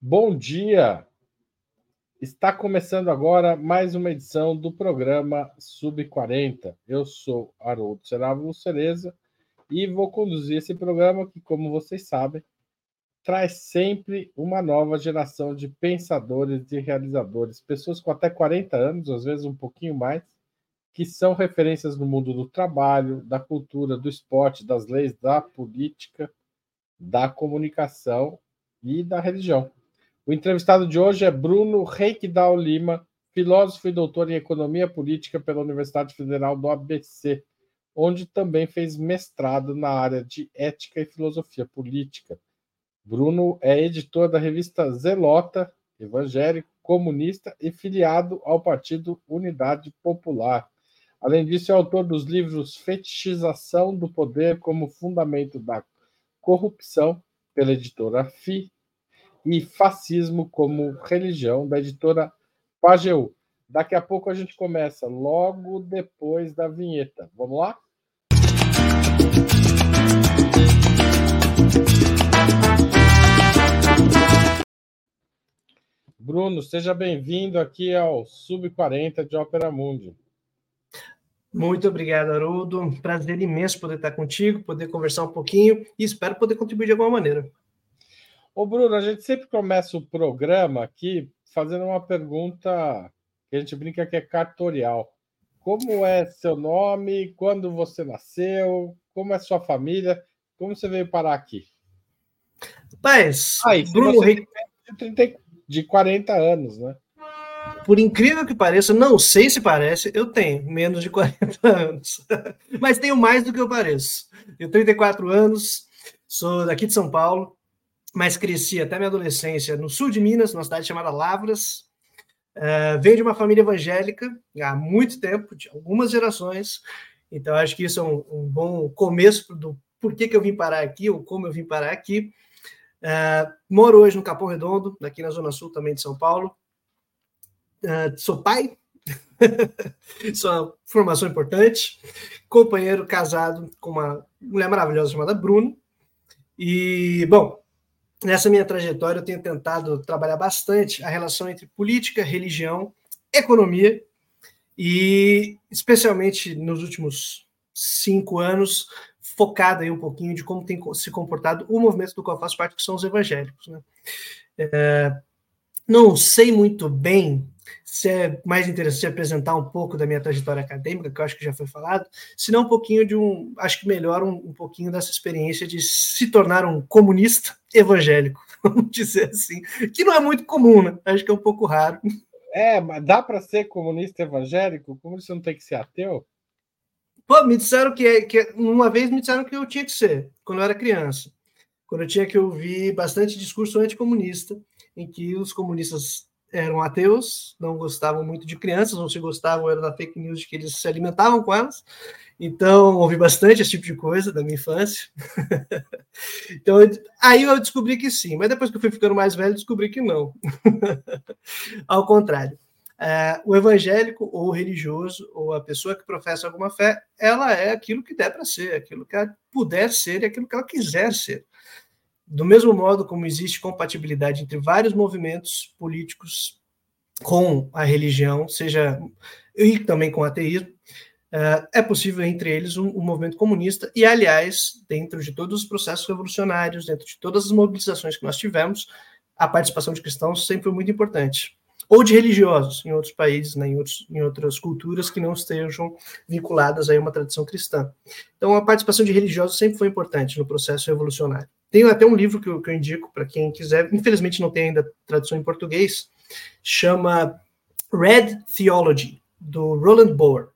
Bom dia! Está começando agora mais uma edição do programa Sub40. Eu sou Haroldo Serávulo Cereza e vou conduzir esse programa que, como vocês sabem, traz sempre uma nova geração de pensadores e realizadores, pessoas com até 40 anos, às vezes um pouquinho mais, que são referências no mundo do trabalho, da cultura, do esporte, das leis, da política, da comunicação e da religião. O entrevistado de hoje é Bruno Reikdal Lima, filósofo e doutor em economia política pela Universidade Federal do ABC, onde também fez mestrado na área de ética e filosofia política. Bruno é editor da revista Zelota, evangélico, comunista e filiado ao Partido Unidade Popular. Além disso, é autor dos livros Fetichização do Poder como Fundamento da Corrupção, pela editora FI, e Fascismo como Religião, da editora Pajeú. Daqui a pouco a gente começa, logo depois da vinheta. Vamos lá? Bruno, seja bem-vindo aqui ao Sub 40 de Ópera Mundi. Muito obrigado, Haroldo. Prazer imenso poder estar contigo, poder conversar um pouquinho e espero poder contribuir de alguma maneira. Ô, Bruno, a gente sempre começa o programa aqui fazendo uma pergunta que a gente brinca que é cartorial. Como é seu nome? Quando você nasceu? Como é sua família? Como você veio parar aqui? Paz, ah, Bruno Rick... de 40 anos, né? Por incrível que pareça, não sei se parece, eu tenho menos de 40 anos. Mas tenho mais do que eu pareço. Tenho 34 anos, sou daqui de São Paulo, mas cresci até minha adolescência no sul de Minas, numa cidade chamada Lavras. Uh, venho de uma família evangélica há muito tempo, de algumas gerações. Então, acho que isso é um, um bom começo do porquê que eu vim parar aqui, ou como eu vim parar aqui. Uh, moro hoje no Capão Redondo, aqui na Zona Sul também de São Paulo. Uh, sou pai, isso é uma formação importante. Companheiro casado com uma mulher maravilhosa chamada Bruno. E, bom, nessa minha trajetória eu tenho tentado trabalhar bastante a relação entre política, religião, economia e, especialmente nos últimos cinco anos, focada aí um pouquinho de como tem se comportado o movimento do qual eu faço parte, que são os evangélicos. Né? É, não sei muito bem se é mais interessante apresentar um pouco da minha trajetória acadêmica, que eu acho que já foi falado, se não um pouquinho de um, acho que melhor um, um pouquinho dessa experiência de se tornar um comunista evangélico, vamos dizer assim, que não é muito comum, né? Acho que é um pouco raro. É, mas dá para ser comunista evangélico? Como você não tem que ser ateu? Pô, me disseram que, que uma vez me disseram que eu tinha que ser, quando eu era criança, quando eu tinha que ouvir bastante discurso anticomunista, em que os comunistas eram ateus, não gostavam muito de crianças, ou se gostavam era da fake news de que eles se alimentavam com elas. Então, ouvi bastante esse tipo de coisa da minha infância. então, aí eu descobri que sim, mas depois que eu fui ficando mais velho, descobri que não. Ao contrário. É, o evangélico ou o religioso ou a pessoa que professa alguma fé, ela é aquilo que der para ser, aquilo que ela puder ser e aquilo que ela quiser ser. Do mesmo modo como existe compatibilidade entre vários movimentos políticos com a religião, seja e também com o ateísmo, eh, é possível entre eles um, um, movimento comunista e, aliás, dentro de todos os processos revolucionários, dentro de todas as mobilizações que nós tivemos, a participação de cristãos sempre foi muito importante. Ou de religiosos em outros países, né, em, outros, em outras culturas que não estejam vinculadas a uma tradição cristã. Então, a participação de religiosos sempre foi importante no processo revolucionário. Tem até um livro que eu, que eu indico para quem quiser, infelizmente não tem ainda tradução em português, chama Red Theology, do Roland Bohr.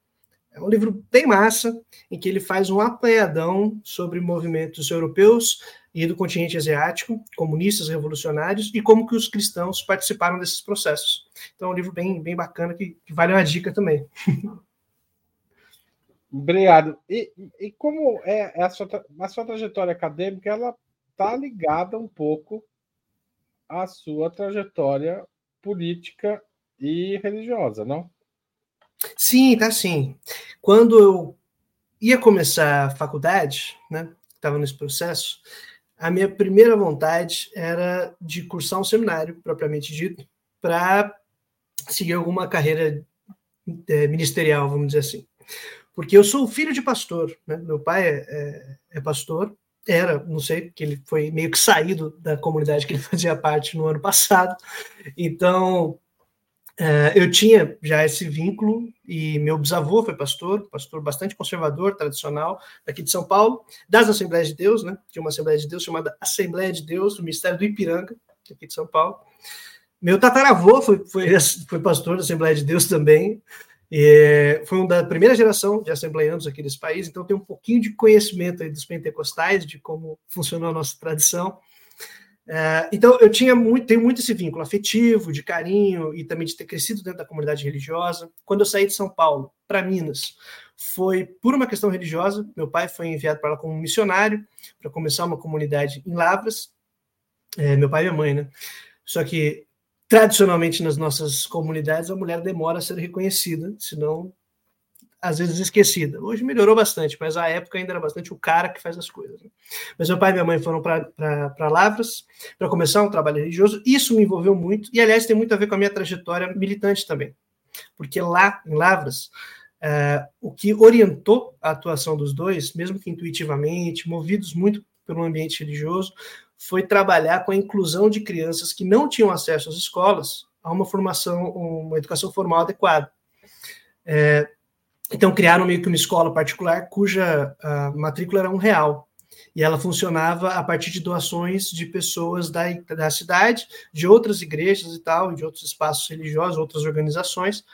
É um livro bem massa, em que ele faz um apanhadão sobre movimentos europeus e do continente asiático, comunistas, revolucionários, e como que os cristãos participaram desses processos. Então é um livro bem, bem bacana, que, que vale uma dica também. Obrigado. E, e como é a sua, a sua trajetória acadêmica, ela está ligada um pouco à sua trajetória política e religiosa, não? Sim, tá sim. Quando eu ia começar a faculdade, né, estava nesse processo, a minha primeira vontade era de cursar um seminário, propriamente dito, para seguir alguma carreira é, ministerial, vamos dizer assim. Porque eu sou filho de pastor, né? meu pai é, é, é pastor, era, não sei, que ele foi meio que saído da comunidade que ele fazia parte no ano passado. Então, é, eu tinha já esse vínculo e meu bisavô foi pastor, pastor bastante conservador, tradicional, daqui de São Paulo, das Assembleias de Deus, né? Tinha uma Assembleia de Deus chamada Assembleia de Deus, do Ministério do Ipiranga, aqui de São Paulo. Meu tataravô foi, foi, foi pastor da Assembleia de Deus também, e foi um da primeira geração de assembleianos aqui desse país, então tem um pouquinho de conhecimento aí dos pentecostais, de como funcionou a nossa tradição. É, então eu tinha muito, tenho muito esse vínculo afetivo, de carinho e também de ter crescido dentro da comunidade religiosa. Quando eu saí de São Paulo para Minas, foi por uma questão religiosa. Meu pai foi enviado para lá como missionário para começar uma comunidade em Lavras. É, meu pai e minha mãe, né? Só que tradicionalmente nas nossas comunidades a mulher demora a ser reconhecida, senão às vezes esquecida. Hoje melhorou bastante, mas a época ainda era bastante o cara que faz as coisas. Né? Mas meu pai e minha mãe foram para Lavras para começar um trabalho religioso. Isso me envolveu muito, e aliás tem muito a ver com a minha trajetória militante também. Porque lá em Lavras, é, o que orientou a atuação dos dois, mesmo que intuitivamente, movidos muito pelo ambiente religioso, foi trabalhar com a inclusão de crianças que não tinham acesso às escolas a uma formação, uma educação formal adequada. É, então criaram meio que uma escola particular cuja matrícula era um real e ela funcionava a partir de doações de pessoas da, da cidade, de outras igrejas e tal, de outros espaços religiosos, outras organizações,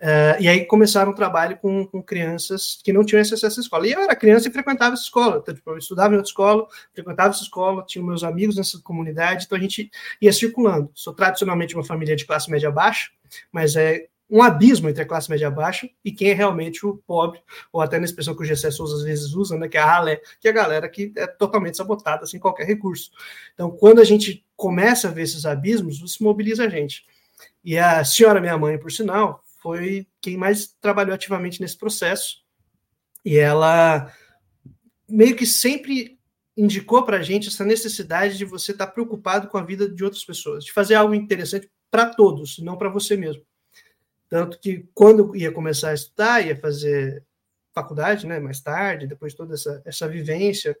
Uh, e aí começaram o trabalho com, com, crianças que não tinham acesso essa escola. E eu era criança e frequentava essa escola. Então, tipo, eu estudava em outra escola, frequentava essa escola, tinha meus amigos nessa comunidade, então a gente ia circulando. Sou tradicionalmente uma família de classe média baixa, mas é um abismo entre a classe média baixa e quem é realmente o pobre, ou até na expressão que o Gessé Souza às vezes usa, né, que é a ralé, que é a galera que é totalmente sabotada sem qualquer recurso. Então, quando a gente começa a ver esses abismos, isso mobiliza a gente. E a senhora, minha mãe, por sinal, foi quem mais trabalhou ativamente nesse processo. E ela meio que sempre indicou para a gente essa necessidade de você estar tá preocupado com a vida de outras pessoas, de fazer algo interessante para todos, não para você mesmo. Tanto que quando ia começar a estudar, ia fazer faculdade, né, mais tarde, depois de toda essa, essa vivência,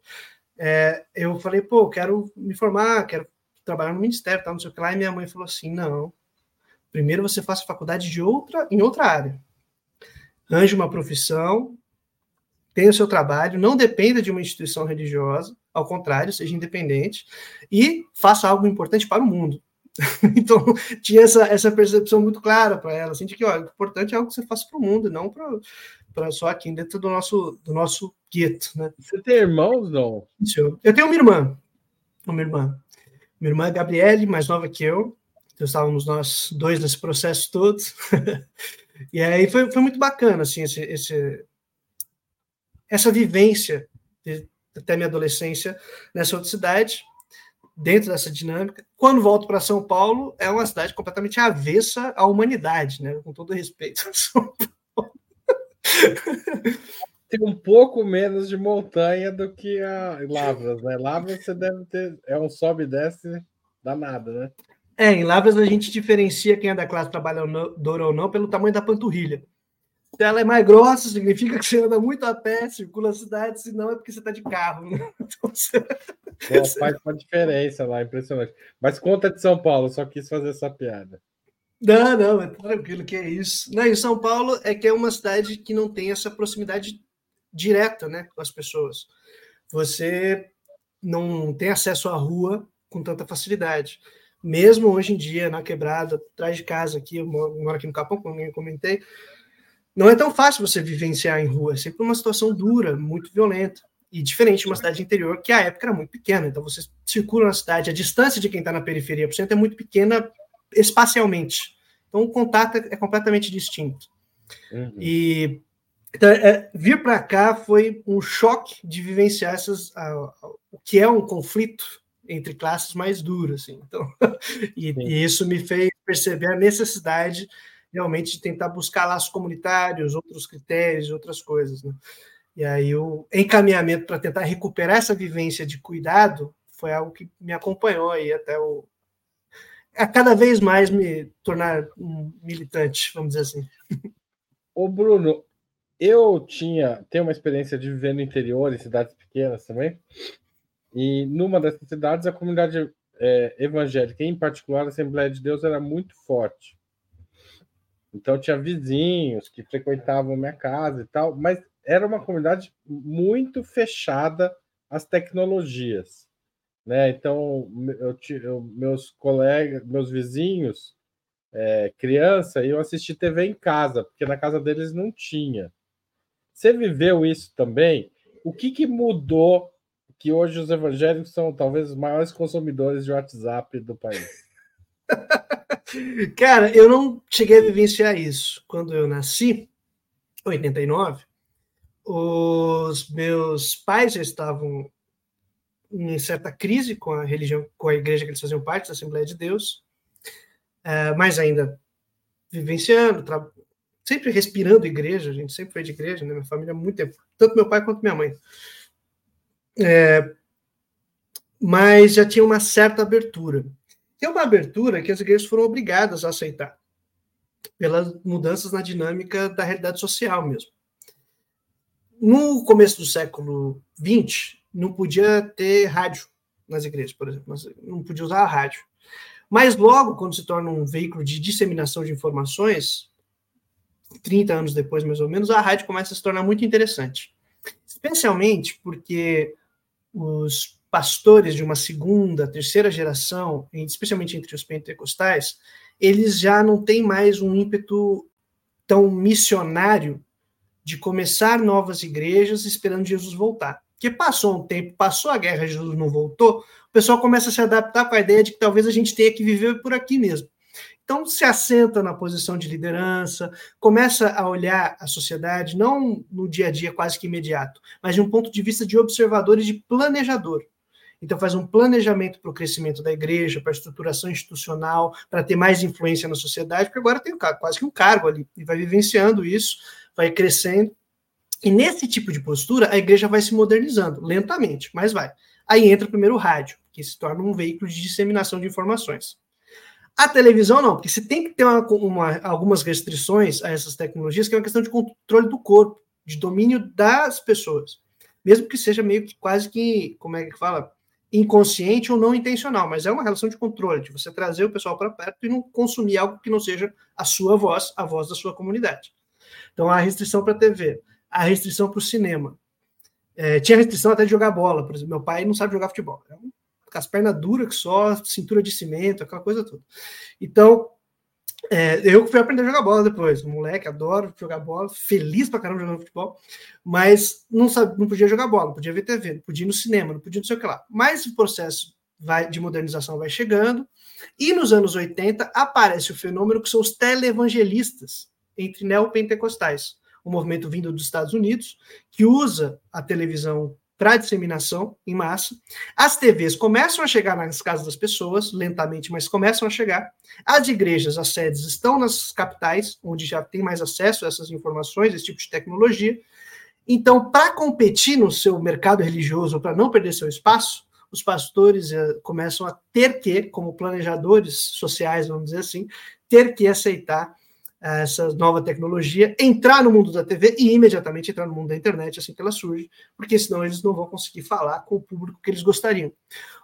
é, eu falei, pô, quero me formar, quero trabalhar no ministério, tal, não sei o que lá, e minha mãe falou assim, não, Primeiro você faça faculdade de outra, em outra área. Anje uma profissão, tenha o seu trabalho, não dependa de uma instituição religiosa, ao contrário, seja independente e faça algo importante para o mundo. então, tinha essa, essa percepção muito clara para ela, assim, de que ó, o importante é algo que você faça para o mundo, não para só aqui dentro do nosso, do nosso gueto. Né? Você tem irmãos, não? Eu tenho uma irmã, uma irmã. Minha irmã é Gabriele, mais nova que eu, então, estávamos nós dois nesse processo todo. e aí foi, foi muito bacana, assim, esse, esse, essa vivência de, até minha adolescência nessa outra cidade, dentro dessa dinâmica. Quando volto para São Paulo, é uma cidade completamente avessa à humanidade, né? Com todo respeito. Tem um pouco menos de montanha do que a Lavras, né? Lavras você deve ter. É um sobe e desce danado, né? É, em Lavras a gente diferencia quem é da classe trabalhadora ou não pelo tamanho da panturrilha. Se ela é mais grossa, significa que você anda muito a pé, circula a cidade, se não é porque você está de carro. Né? Então, você... Pô, faz uma diferença lá, impressionante. Mas conta de São Paulo, só quis fazer essa piada. Não, não, é tranquilo que é isso. Não, em São Paulo é que é uma cidade que não tem essa proximidade direta né, com as pessoas. Você não tem acesso à rua com tanta facilidade mesmo hoje em dia, na quebrada, atrás de casa aqui, eu moro aqui no Capão, como eu comentei, não é tão fácil você vivenciar em rua, é sempre uma situação dura, muito violenta, e diferente de uma cidade interior, que a época era muito pequena, então você circula na cidade, a distância de quem está na periferia por cento é muito pequena espacialmente, então o contato é completamente distinto. Uhum. E então, é, vir para cá foi um choque de vivenciar essas, o que é um conflito entre classes mais duras, assim. Então, e, e, isso me fez perceber a necessidade realmente tentar buscar laços comunitários, outros critérios, outras coisas, né? E aí o encaminhamento para tentar recuperar essa vivência de cuidado foi algo que me acompanhou aí até o a cada vez mais me tornar um militante, vamos dizer assim. Ô Bruno, eu tinha tenho uma experiência de viver no interior, em cidades pequenas também, e numa dessas cidades a comunidade é, evangélica, em particular a Assembleia de Deus, era muito forte. Então tinha vizinhos que frequentavam minha casa e tal, mas era uma comunidade muito fechada às tecnologias, né? Então eu, eu meus colegas, meus vizinhos, é, criança, iam assistir TV em casa, porque na casa deles não tinha. Você viveu isso também? O que, que mudou que hoje os evangélicos são talvez os maiores consumidores de WhatsApp do país? Cara, eu não cheguei a vivenciar isso. Quando eu nasci, 89, os meus pais já estavam em certa crise com a religião, com a igreja que eles faziam parte, da Assembleia de Deus, é, mas ainda vivenciando, sempre respirando igreja, a gente sempre foi de igreja, né? minha família há muito tempo, tanto meu pai quanto minha mãe. É, mas já tinha uma certa abertura. Tem uma abertura que as igrejas foram obrigadas a aceitar, pelas mudanças na dinâmica da realidade social mesmo. No começo do século XX, não podia ter rádio nas igrejas, por exemplo, não podia usar a rádio. Mas logo, quando se torna um veículo de disseminação de informações, 30 anos depois, mais ou menos, a rádio começa a se tornar muito interessante. Especialmente porque os pastores de uma segunda, terceira geração, especialmente entre os pentecostais, eles já não têm mais um ímpeto tão missionário de começar novas igrejas esperando Jesus voltar. Porque passou um tempo, passou a guerra, Jesus não voltou, o pessoal começa a se adaptar com a ideia de que talvez a gente tenha que viver por aqui mesmo. Então se assenta na posição de liderança, começa a olhar a sociedade não no dia a dia quase que imediato, mas de um ponto de vista de observador e de planejador. Então, faz um planejamento para o crescimento da igreja, para a estruturação institucional, para ter mais influência na sociedade, porque agora tem quase que um cargo ali, e vai vivenciando isso, vai crescendo. E nesse tipo de postura, a igreja vai se modernizando, lentamente, mas vai. Aí entra primeiro o rádio, que se torna um veículo de disseminação de informações. A televisão não, porque você tem que ter uma, uma, algumas restrições a essas tecnologias, que é uma questão de controle do corpo, de domínio das pessoas. Mesmo que seja meio que quase que, como é que fala? Inconsciente ou não intencional, mas é uma relação de controle, de você trazer o pessoal para perto e não consumir algo que não seja a sua voz, a voz da sua comunidade. Então, a restrição para a TV, a restrição para o cinema. É, tinha restrição até de jogar bola, por exemplo, meu pai não sabe jogar futebol, é com as pernas duras que só, cintura de cimento, aquela coisa toda. Então, é, eu fui aprender a jogar bola depois. Moleque, adoro jogar bola, feliz pra caramba jogando futebol, mas não, sabe, não podia jogar bola, não podia ver TV, não podia ir no cinema, não podia não sei o que lá. Mas o processo vai, de modernização vai chegando, e nos anos 80 aparece o fenômeno que são os televangelistas entre neopentecostais, um movimento vindo dos Estados Unidos que usa a televisão para disseminação em massa. As TVs começam a chegar nas casas das pessoas, lentamente, mas começam a chegar. As igrejas, as sedes, estão nas capitais, onde já tem mais acesso a essas informações, esse tipo de tecnologia. Então, para competir no seu mercado religioso, para não perder seu espaço, os pastores uh, começam a ter que, como planejadores sociais, vamos dizer assim, ter que aceitar essa nova tecnologia, entrar no mundo da TV e imediatamente entrar no mundo da internet assim que ela surge, porque senão eles não vão conseguir falar com o público que eles gostariam.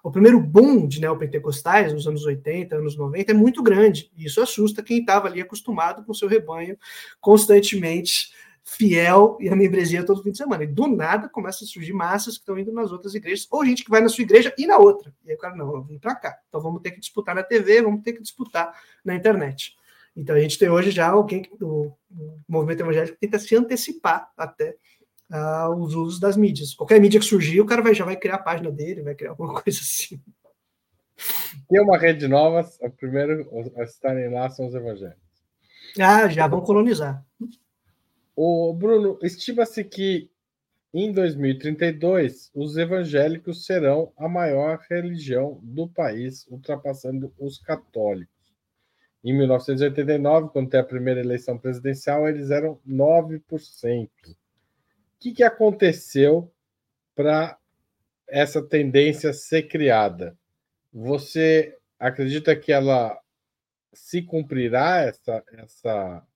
O primeiro boom de neopentecostais, nos anos 80, anos 90, é muito grande, e isso assusta quem estava ali acostumado com seu rebanho constantemente fiel e a membresia todo fim de semana. E do nada começa a surgir massas que estão indo nas outras igrejas, ou gente que vai na sua igreja e na outra. E aí o cara, não, vamos vir para cá. Então vamos ter que disputar na TV, vamos ter que disputar na internet. Então a gente tem hoje já alguém, o, o movimento evangélico tenta se antecipar até uh, os usos das mídias. Qualquer mídia que surgir, o cara vai, já vai criar a página dele, vai criar alguma coisa assim. Tem uma rede nova, o primeiro a estarem lá são os evangélicos. Ah, já vão colonizar. O Bruno, estima-se que em 2032 os evangélicos serão a maior religião do país, ultrapassando os católicos. Em 1989, quando tem a primeira eleição presidencial, eles eram 9%. O que, que aconteceu para essa tendência ser criada, você acredita que ela se cumprirá essa, essa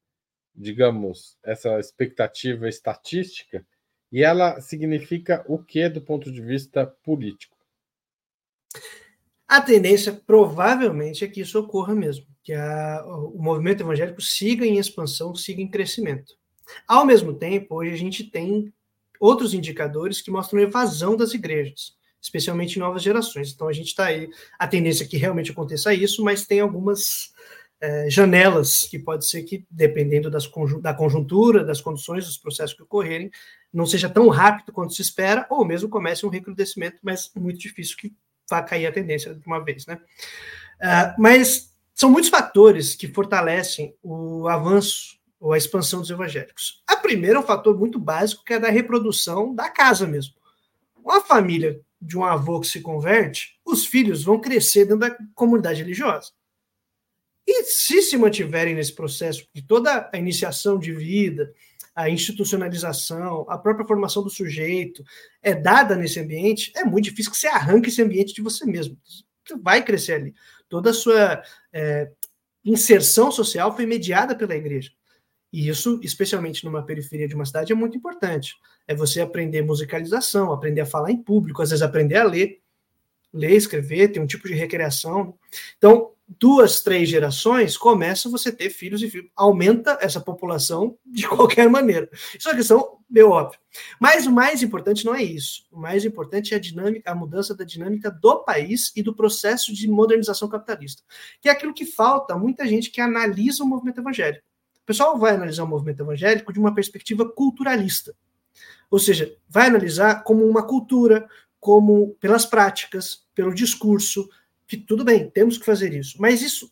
digamos, essa expectativa estatística? E ela significa o que do ponto de vista político? A tendência provavelmente é que isso ocorra mesmo, que a, o movimento evangélico siga em expansão, siga em crescimento. Ao mesmo tempo, hoje a gente tem outros indicadores que mostram evasão das igrejas, especialmente em novas gerações. Então a gente está aí, a tendência é que realmente aconteça isso, mas tem algumas é, janelas que pode ser que, dependendo das, da conjuntura, das condições, dos processos que ocorrerem, não seja tão rápido quanto se espera, ou mesmo comece um recrudescimento, mas muito difícil que vá cair a tendência de uma vez, né? Uh, mas são muitos fatores que fortalecem o avanço ou a expansão dos evangélicos. A primeira é um fator muito básico, que é da reprodução da casa mesmo. Uma família de um avô que se converte, os filhos vão crescer dentro da comunidade religiosa. E se se mantiverem nesse processo de toda a iniciação de vida, a institucionalização, a própria formação do sujeito é dada nesse ambiente, é muito difícil que você arranque esse ambiente de você mesmo. Você vai crescer ali. Toda a sua é, inserção social foi mediada pela igreja. E isso, especialmente numa periferia de uma cidade, é muito importante. É você aprender musicalização, aprender a falar em público, às vezes aprender a ler, ler, escrever, ter um tipo de recreação. Então, duas, três gerações, começa você ter filhos e filhos. Aumenta essa população de qualquer maneira. Isso é uma questão meio óbvia. Mas o mais importante não é isso. O mais importante é a dinâmica, a mudança da dinâmica do país e do processo de modernização capitalista. Que é aquilo que falta muita gente que analisa o movimento evangélico. O pessoal vai analisar o movimento evangélico de uma perspectiva culturalista. Ou seja, vai analisar como uma cultura, como pelas práticas, pelo discurso, que tudo bem, temos que fazer isso, mas isso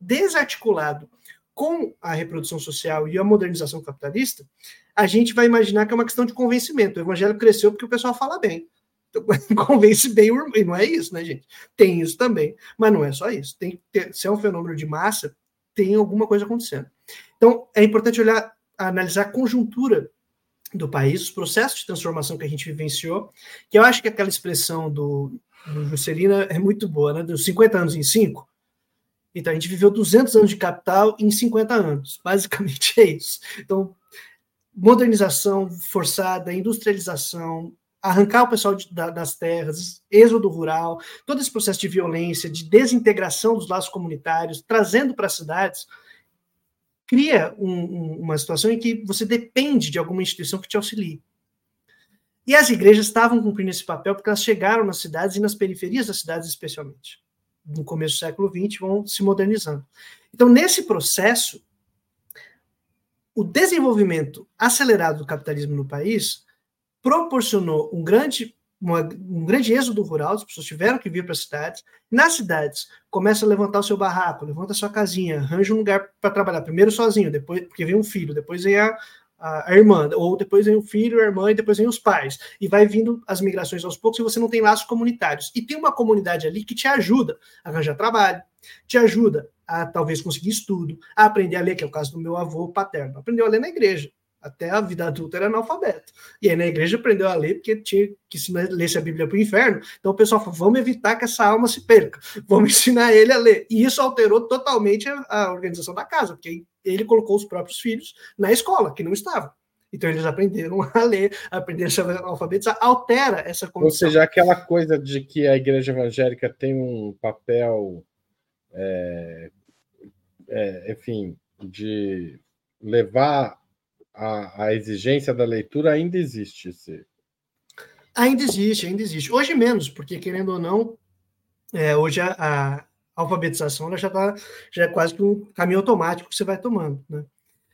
desarticulado com a reprodução social e a modernização capitalista, a gente vai imaginar que é uma questão de convencimento. O evangelho cresceu porque o pessoal fala bem. Então, convence bem o e não é isso, né, gente? Tem isso também, mas não é só isso. Tem ter, se é um fenômeno de massa, tem alguma coisa acontecendo. Então, é importante olhar, analisar a conjuntura do país, os processos de transformação que a gente vivenciou, que eu acho que aquela expressão do do Juscelino é muito boa, né? Dos 50 anos em 5. Então, a gente viveu 200 anos de capital em 50 anos. Basicamente é isso. Então, modernização forçada, industrialização, arrancar o pessoal de, da, das terras, êxodo rural, todo esse processo de violência, de desintegração dos laços comunitários, trazendo para as cidades, cria um, um, uma situação em que você depende de alguma instituição que te auxilie. E as igrejas estavam cumprindo esse papel porque elas chegaram nas cidades e nas periferias das cidades, especialmente. No começo do século XX, vão se modernizando. Então, nesse processo, o desenvolvimento acelerado do capitalismo no país proporcionou um grande, uma, um grande êxodo rural, as pessoas tiveram que vir para as cidades. Nas cidades, começa a levantar o seu barraco, levanta a sua casinha, arranja um lugar para trabalhar, primeiro sozinho, depois porque vem um filho, depois vem a, a, irmã, ou depois vem o filho, a irmã, e depois vem os pais. E vai vindo as migrações aos poucos e você não tem laços comunitários. E tem uma comunidade ali que te ajuda a arranjar trabalho, te ajuda a talvez conseguir estudo, a aprender a ler, que é o caso do meu avô paterno. Aprendeu a ler na igreja. Até a vida adulta era analfabeto. E aí na igreja aprendeu a ler porque tinha que se lesse a Bíblia para o inferno. Então o pessoal falou: vamos evitar que essa alma se perca. Vamos ensinar ele a ler. E isso alterou totalmente a, a organização da casa, porque ele colocou os próprios filhos na escola, que não estavam. Então eles aprenderam a ler, aprenderam a se alfabetizar, altera essa condição. Ou seja, aquela coisa de que a igreja evangélica tem um papel, é, é, enfim, de levar a, a, exigência da leitura ainda existe. Se... Ainda existe, ainda existe. Hoje menos, porque querendo ou não, é, hoje a, a alfabetização ela já está já é quase que um caminho automático que você vai tomando, né?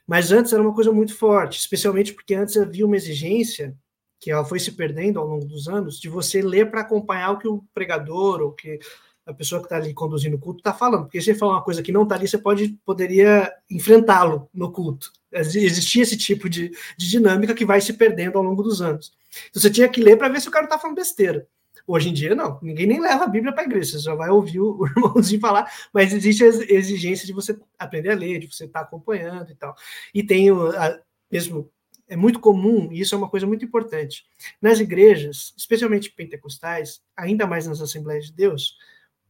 Mas antes era uma coisa muito forte, especialmente porque antes havia uma exigência que ela foi se perdendo ao longo dos anos de você ler para acompanhar o que o pregador ou que a pessoa que está ali conduzindo o culto está falando, porque se ele falar uma coisa que não está ali, você pode poderia enfrentá-lo no culto. Existia esse tipo de, de dinâmica que vai se perdendo ao longo dos anos. Então você tinha que ler para ver se o cara está falando besteira. Hoje em dia, não. Ninguém nem leva a Bíblia para a igreja. Você só vai ouvir o, irmãozinho falar, mas existe a exigência de você aprender a ler, de você estar tá acompanhando e tal. E tem o, a, mesmo é muito comum, e isso é uma coisa muito importante. Nas igrejas, especialmente pentecostais, ainda mais nas Assembleias de Deus,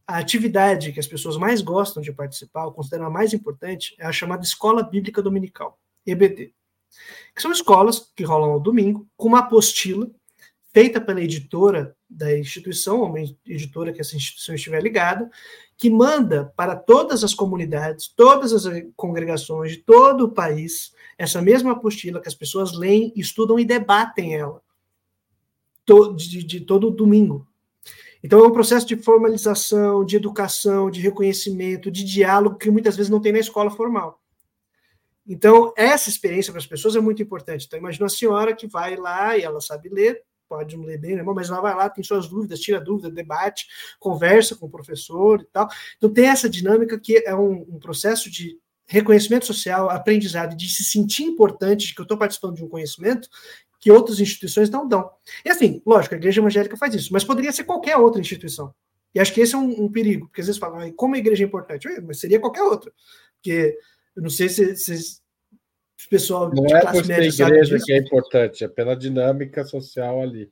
a atividade que as pessoas mais gostam de participar, ou consideram a mais importante, é a chamada Escola Bíblica Dominical, EBD. Que são escolas que rolam ao domingo, com uma apostila feita pela editora da instituição, ou uma editora que essa instituição estiver ligada, que manda para todas as comunidades, todas as congregações de todo o país, essa mesma apostila que as pessoas leem, estudam e debatem ela de, de todo domingo. Então é um processo de formalização, de educação, de reconhecimento, de diálogo que muitas vezes não tem na escola formal. Então, essa experiência para as pessoas é muito importante. Então, imagina a senhora que vai lá e ela sabe ler, pode não ler bem, né, mas ela vai lá, tem suas dúvidas, tira dúvida, debate, conversa com o professor e tal. Então tem essa dinâmica que é um, um processo de reconhecimento social, aprendizado, de se sentir importante, de que eu estou participando de um conhecimento que outras instituições não dão. E assim, lógico, a igreja evangélica faz isso, mas poderia ser qualquer outra instituição. E acho que esse é um, um perigo, porque às vezes falam, como a igreja é importante? Mas seria qualquer outra. Porque eu não sei se, se pessoal não de é classe média igreja que é importante, é pela dinâmica social ali.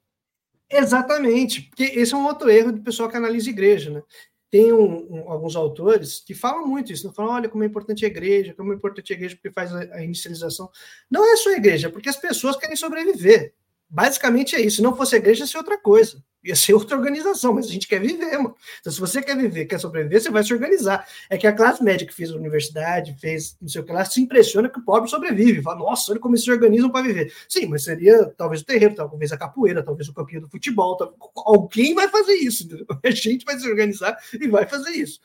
Exatamente, porque esse é um outro erro do pessoal que analisa igreja, né? Tem um, um, alguns autores que falam muito isso, não falam, olha como é importante a igreja, como é importante a igreja porque faz a, a inicialização. Não é só a igreja, é porque as pessoas querem sobreviver. Basicamente é isso. Se não fosse a igreja, ia ser outra coisa. Ia ser outra organização, mas a gente quer viver, mano. Então, se você quer viver, quer sobreviver, você vai se organizar. É que a classe média que fez a universidade, fez não sei o que lá, se impressiona que o pobre sobrevive. Fala, nossa, olha como eles se organizam para viver. Sim, mas seria talvez o terreiro, talvez a capoeira, talvez o campinho do futebol. Tal... Alguém vai fazer isso. Entendeu? A gente vai se organizar e vai fazer isso.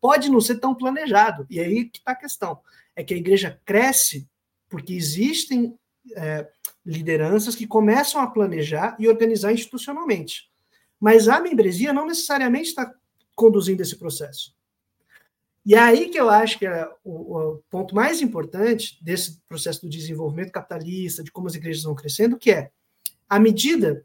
Pode não ser tão planejado. E aí que está a questão. É que a igreja cresce porque existem. É, lideranças que começam a planejar e organizar institucionalmente. Mas a membresia não necessariamente está conduzindo esse processo. E é aí que eu acho que é o, o, ponto mais importante desse processo do desenvolvimento capitalista, de como as igrejas vão crescendo, que é, à medida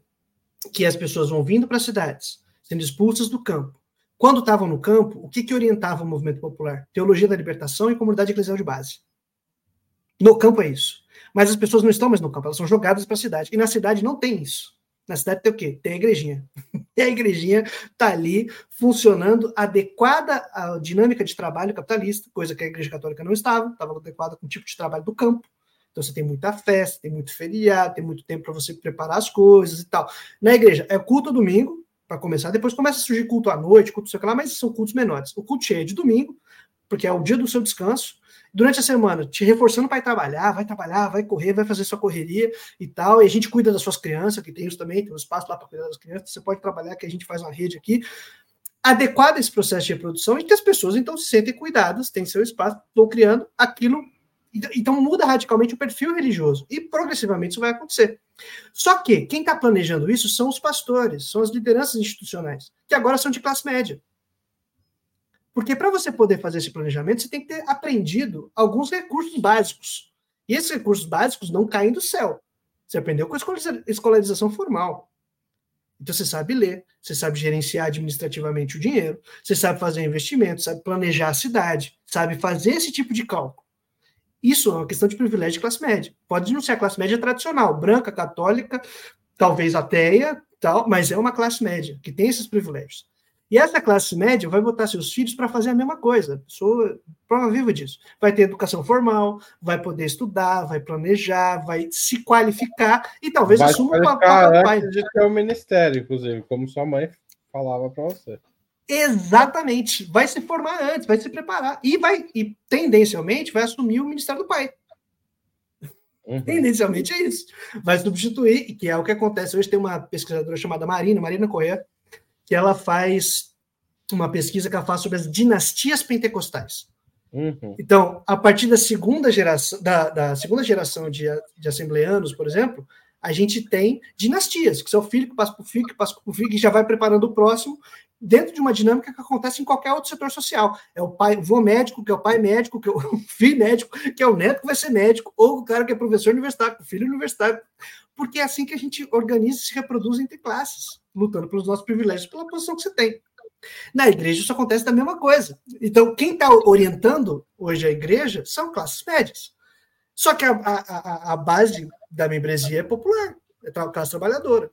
que as pessoas vão vindo para as cidades, sendo expulsas do campo, quando estavam no campo, o que, que orientava o movimento popular? Teologia da libertação e comunidade eclesial de base. No campo é isso. Mas as pessoas não estão mais no campo, elas são jogadas para a cidade. E na cidade não tem isso. Na cidade tem o quê? Tem a igrejinha. E a igrejinha está ali funcionando adequada à dinâmica de trabalho capitalista, coisa que a igreja católica não estava, estava adequada com o tipo de trabalho do campo. Então você tem muita festa, tem muito feriado, tem muito tempo para você preparar as coisas e tal. Na igreja é culto domingo, para começar, depois começa a surgir culto à noite, culto sei lá, mas são cultos menores. O culto cheio é de domingo, porque é o dia do seu descanso, durante a semana, te reforçando para ir trabalhar, vai trabalhar, vai correr, vai fazer sua correria e tal. E a gente cuida das suas crianças, que tem isso também, tem um espaço lá para cuidar das crianças. Você pode trabalhar, que a gente faz uma rede aqui. Adequada esse processo de reprodução e que as pessoas então se sentem cuidadas, têm seu espaço, estão criando aquilo. Então muda radicalmente o perfil religioso e progressivamente isso vai acontecer. Só que quem está planejando isso são os pastores, são as lideranças institucionais, que agora são de classe média. Porque para você poder fazer esse planejamento, você tem que ter aprendido alguns recursos básicos. E esses recursos básicos não caem do céu. Você aprendeu com a escolarização formal. Então você sabe ler, você sabe gerenciar administrativamente o dinheiro, você sabe fazer investimento, sabe planejar a cidade, sabe fazer esse tipo de cálculo. Isso é uma questão de privilégio de classe média. Pode não ser a classe média tradicional, branca, católica, talvez ateia, tal, mas é uma classe média que tem esses privilégios. E essa classe média vai botar seus filhos para fazer a mesma coisa. A pessoa prova viva disso. Vai ter educação formal, vai poder estudar, vai planejar, vai se qualificar e talvez vai assuma o papel do pai. de ter o ministério, inclusive, como sua mãe falava para você. Exatamente. Vai se formar antes, vai se preparar e vai e tendencialmente vai assumir o ministério do pai. Uhum. Tendencialmente é isso. Vai substituir, que é o que acontece. Hoje tem uma pesquisadora chamada Marina, Marina Correa, que ela faz uma pesquisa que ela faz sobre as dinastias pentecostais. Uhum. Então, a partir da segunda geração, da, da segunda geração de, de assembleanos, por exemplo, a gente tem dinastias, que são o filho que passa para o filho, que passa para o filho, que já vai preparando o próximo, dentro de uma dinâmica que acontece em qualquer outro setor social. É o pai, o vô médico, que é o pai médico, que é o filho médico, que é o neto que vai ser médico, ou o cara que é professor universitário, o filho universitário. Porque é assim que a gente organiza e se reproduz entre classes lutando pelos nossos privilégios, pela posição que você tem. Na igreja isso acontece da mesma coisa. Então, quem está orientando hoje a igreja são classes médias. Só que a, a, a base da membresia é popular, é a classe trabalhadora.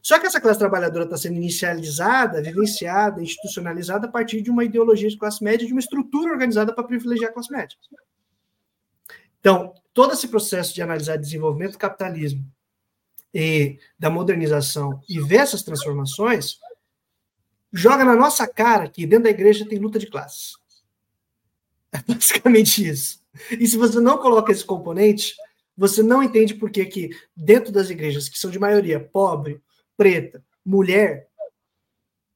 Só que essa classe trabalhadora está sendo inicializada, vivenciada, institucionalizada a partir de uma ideologia de classe média, de uma estrutura organizada para privilegiar a classe média. Então, todo esse processo de analisar desenvolvimento do capitalismo e da modernização e ver essas transformações, joga na nossa cara que dentro da igreja tem luta de classes. É basicamente isso. E se você não coloca esse componente, você não entende por que, que dentro das igrejas, que são de maioria pobre, preta, mulher,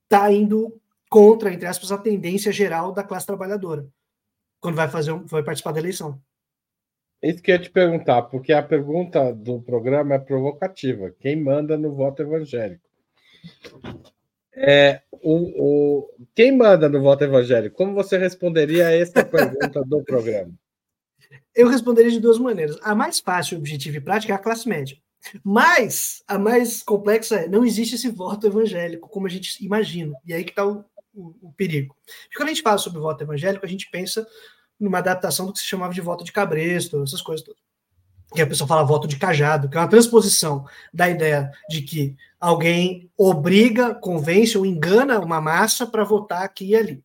está indo contra, entre aspas, a tendência geral da classe trabalhadora, quando vai fazer vai participar da eleição. Isso que eu ia te perguntar, porque a pergunta do programa é provocativa. Quem manda no voto evangélico? É, o, o, quem manda no voto evangélico? Como você responderia a essa pergunta do programa? Eu responderia de duas maneiras. A mais fácil, objetiva e prática é a classe média. Mas a mais complexa é: não existe esse voto evangélico como a gente imagina. E aí que está o, o, o, perigo. Porque quando a gente fala sobre voto evangélico, a gente pensa numa adaptação do que se chamava de voto de cabresto, essas coisas todas. Que a pessoa fala voto de cajado, que é uma transposição da ideia de que alguém obriga, convence ou engana uma massa para votar aqui e ali.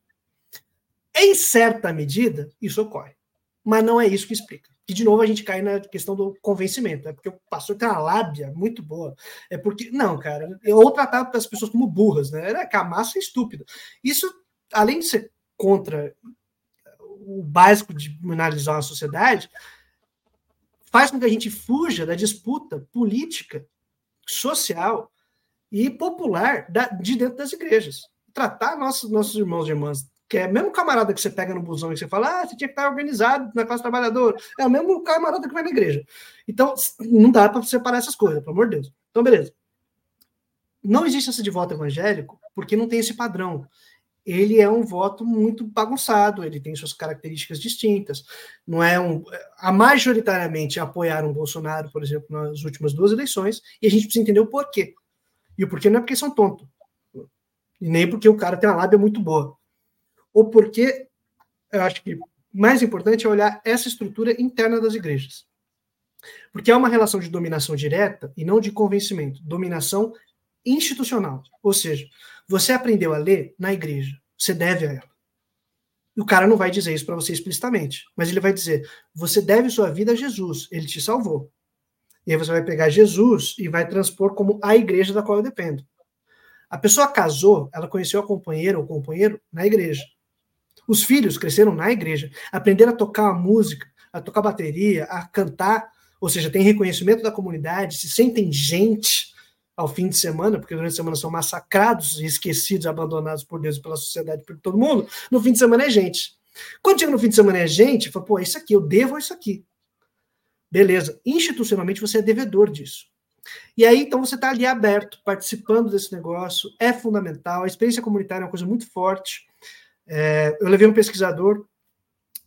Em certa medida, isso ocorre. Mas não é isso que explica. E, de novo, a gente cai na questão do convencimento. É porque o pastor tem uma lábia muito boa. É porque. Não, cara. Ou tratar as pessoas como burras, né? Era que a massa é estúpida. Isso, além de ser contra o básico de analisar uma sociedade, faz com que a gente fuja da disputa política, social e popular de dentro das igrejas. Tratar nossos, nossos irmãos e irmãs que é o mesmo camarada que você pega no busão e você fala, ah, você tinha que estar organizado na classe trabalhadora. É o mesmo camarada que vai na igreja. Então, não dá para separar essas coisas, pelo amor de Deus. Então, beleza. Não existe essa de voto evangélico porque não tem esse padrão. Ele é um voto muito bagunçado, ele tem suas características distintas. Não é um. A majoritariamente apoiaram o Bolsonaro, por exemplo, nas últimas duas eleições, e a gente precisa entender o porquê. E o porquê não é porque são tontos. E nem porque o cara tem uma lábia muito boa ou porque eu acho que mais importante é olhar essa estrutura interna das igrejas. Porque é uma relação de dominação direta e não de convencimento, dominação institucional. Ou seja, você aprendeu a ler na igreja, você deve a ela. E o cara não vai dizer isso para você explicitamente, mas ele vai dizer: você deve sua vida a Jesus, ele te salvou. E aí você vai pegar Jesus e vai transpor como a igreja da qual eu dependo. A pessoa casou, ela conheceu a companheira ou companheiro na igreja. Os filhos cresceram na igreja, aprenderam a tocar a música, a tocar bateria, a cantar, ou seja, tem reconhecimento da comunidade, se sentem gente ao fim de semana, porque durante a semana são massacrados, esquecidos, abandonados por Deus e pela sociedade, por todo mundo. No fim de semana é gente. Quando chega no fim de semana é gente, fala, pô, é isso aqui, eu devo isso aqui. Beleza. Institucionalmente você é devedor disso. E aí, então, você está ali aberto, participando desse negócio, é fundamental. A experiência comunitária é uma coisa muito forte. É, eu levei um pesquisador,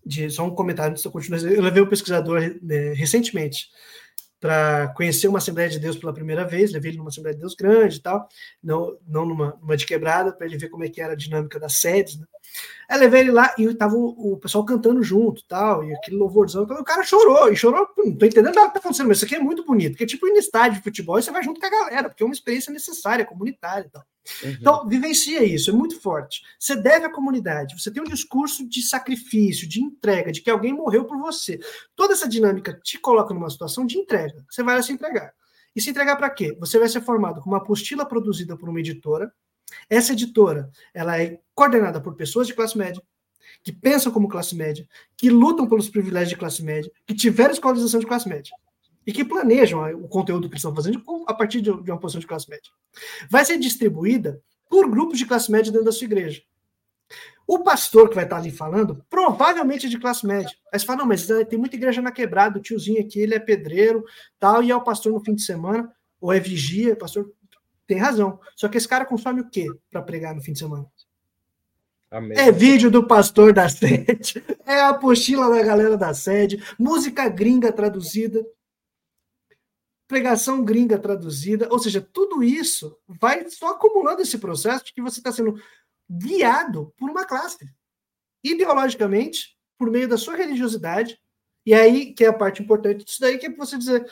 de, só um comentário antes de eu continuar, eu levei um pesquisador né, recentemente para conhecer uma Assembleia de Deus pela primeira vez, levei ele numa Assembleia de Deus grande e tal, não, não numa, numa de quebrada, para ele ver como é que era a dinâmica das sedes, né? Aí levei ele lá e tava o, o pessoal cantando junto tal, e aquele louvorzão. O cara chorou, e chorou, não tô entendendo nada que tá acontecendo, mas isso aqui é muito bonito, porque é tipo ir no estádio de futebol e você vai junto com a galera, porque é uma experiência necessária, comunitária e tal. Uhum. Então, vivencia isso, é muito forte. Você deve à comunidade, você tem um discurso de sacrifício, de entrega, de que alguém morreu por você. Toda essa dinâmica te coloca numa situação de entrega. Você vai se entregar. E se entregar para quê? Você vai ser formado com uma apostila produzida por uma editora, essa editora, ela é coordenada por pessoas de classe média, que pensam como classe média, que lutam pelos privilégios de classe média, que tiveram escolarização de classe média e que planejam o conteúdo que estão fazendo a partir de uma posição de classe média. Vai ser distribuída por grupos de classe média dentro da sua igreja. O pastor que vai estar ali falando, provavelmente é de classe média. Aí você fala, não, mas tem muita igreja na quebrada, o tiozinho aqui, ele é pedreiro, tal, e é o pastor no fim de semana, ou é vigia, pastor tem razão. Só que esse cara consome o quê para pregar no fim de semana? Amém. É vídeo do pastor da sede, é a apostila da galera da sede, música gringa traduzida, pregação gringa traduzida, ou seja, tudo isso vai só acumulando esse processo de que você está sendo guiado por uma classe, ideologicamente, por meio da sua religiosidade E aí que é a parte importante disso daí, que é você dizer,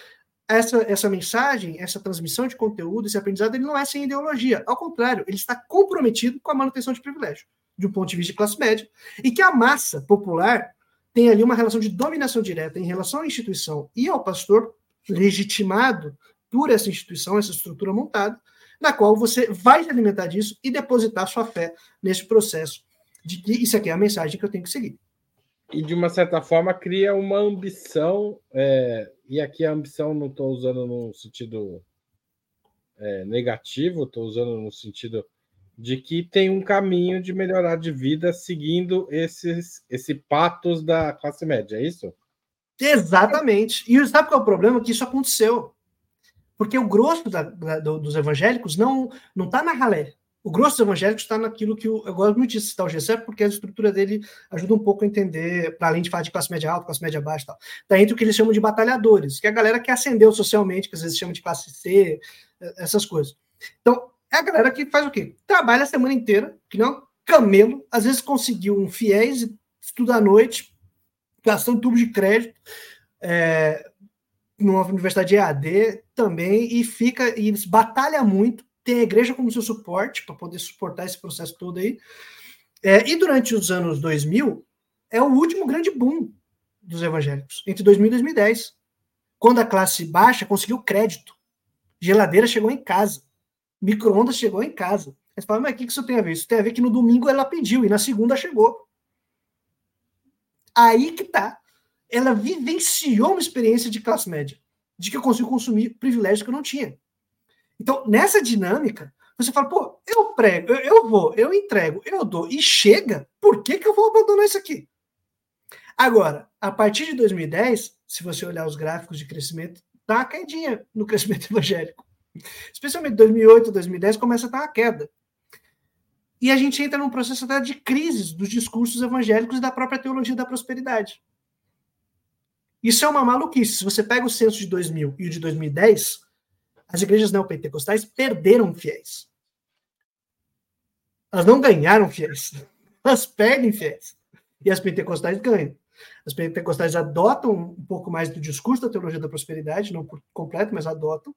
essa, essa mensagem, essa transmissão de conteúdo, esse aprendizado, ele não é sem ideologia. Ao contrário, ele está comprometido com a manutenção de privilégio, de um ponto de vista de classe média, e que a massa popular tem ali uma relação de dominação direta em relação à instituição e ao pastor, legitimado por essa instituição, essa estrutura montada, na qual você vai se alimentar disso e depositar sua fé nesse processo de que isso aqui é a mensagem que eu tenho que seguir. E de uma certa forma cria uma ambição, é, e aqui a ambição não estou usando no sentido é, negativo, estou usando no sentido de que tem um caminho de melhorar de vida seguindo esses, esse patos da classe média, é isso? Exatamente. E sabe qual é o problema? Que isso aconteceu. Porque o grosso da, da, dos evangélicos não não está na ralé. O grosso dos evangélicos está naquilo que eu, eu gosto muito de citar o GCEP, porque a estrutura dele ajuda um pouco a entender, para além de falar de classe média alta, classe média baixa e tal. Está entre o que eles chamam de batalhadores, que é a galera que ascendeu socialmente, que às vezes chama de classe C, essas coisas. Então, é a galera que faz o quê? Trabalha a semana inteira, que não camelo, às vezes conseguiu um fiéis, estuda à noite, gastando tubo de crédito, é, numa universidade EAD também, e fica, e batalha muito, tem a igreja como seu suporte, para poder suportar esse processo todo aí. É, e durante os anos 2000, é o último grande boom dos evangélicos, entre 2000 e 2010, quando a classe baixa conseguiu crédito. Geladeira chegou em casa micro-ondas chegou em casa. Você fala, mas o que isso tem a ver? Isso tem a ver que no domingo ela pediu e na segunda chegou. Aí que tá. Ela vivenciou uma experiência de classe média, de que eu consigo consumir privilégios que eu não tinha. Então, nessa dinâmica, você fala, pô, eu prego, eu, eu vou, eu entrego, eu dou e chega, por que, que eu vou abandonar isso aqui? Agora, a partir de 2010, se você olhar os gráficos de crescimento, tá uma caidinha no crescimento evangélico. Especialmente 2008, 2010, começa a estar a queda. E a gente entra num processo até de crises dos discursos evangélicos e da própria teologia da prosperidade. Isso é uma maluquice. Se você pega o censo de 2000 e o de 2010, as igrejas neopentecostais perderam fiéis. Elas não ganharam fiéis. Elas perdem fiéis. E as pentecostais ganham. As pentecostais adotam um pouco mais do discurso da teologia da prosperidade, não por completo, mas adotam.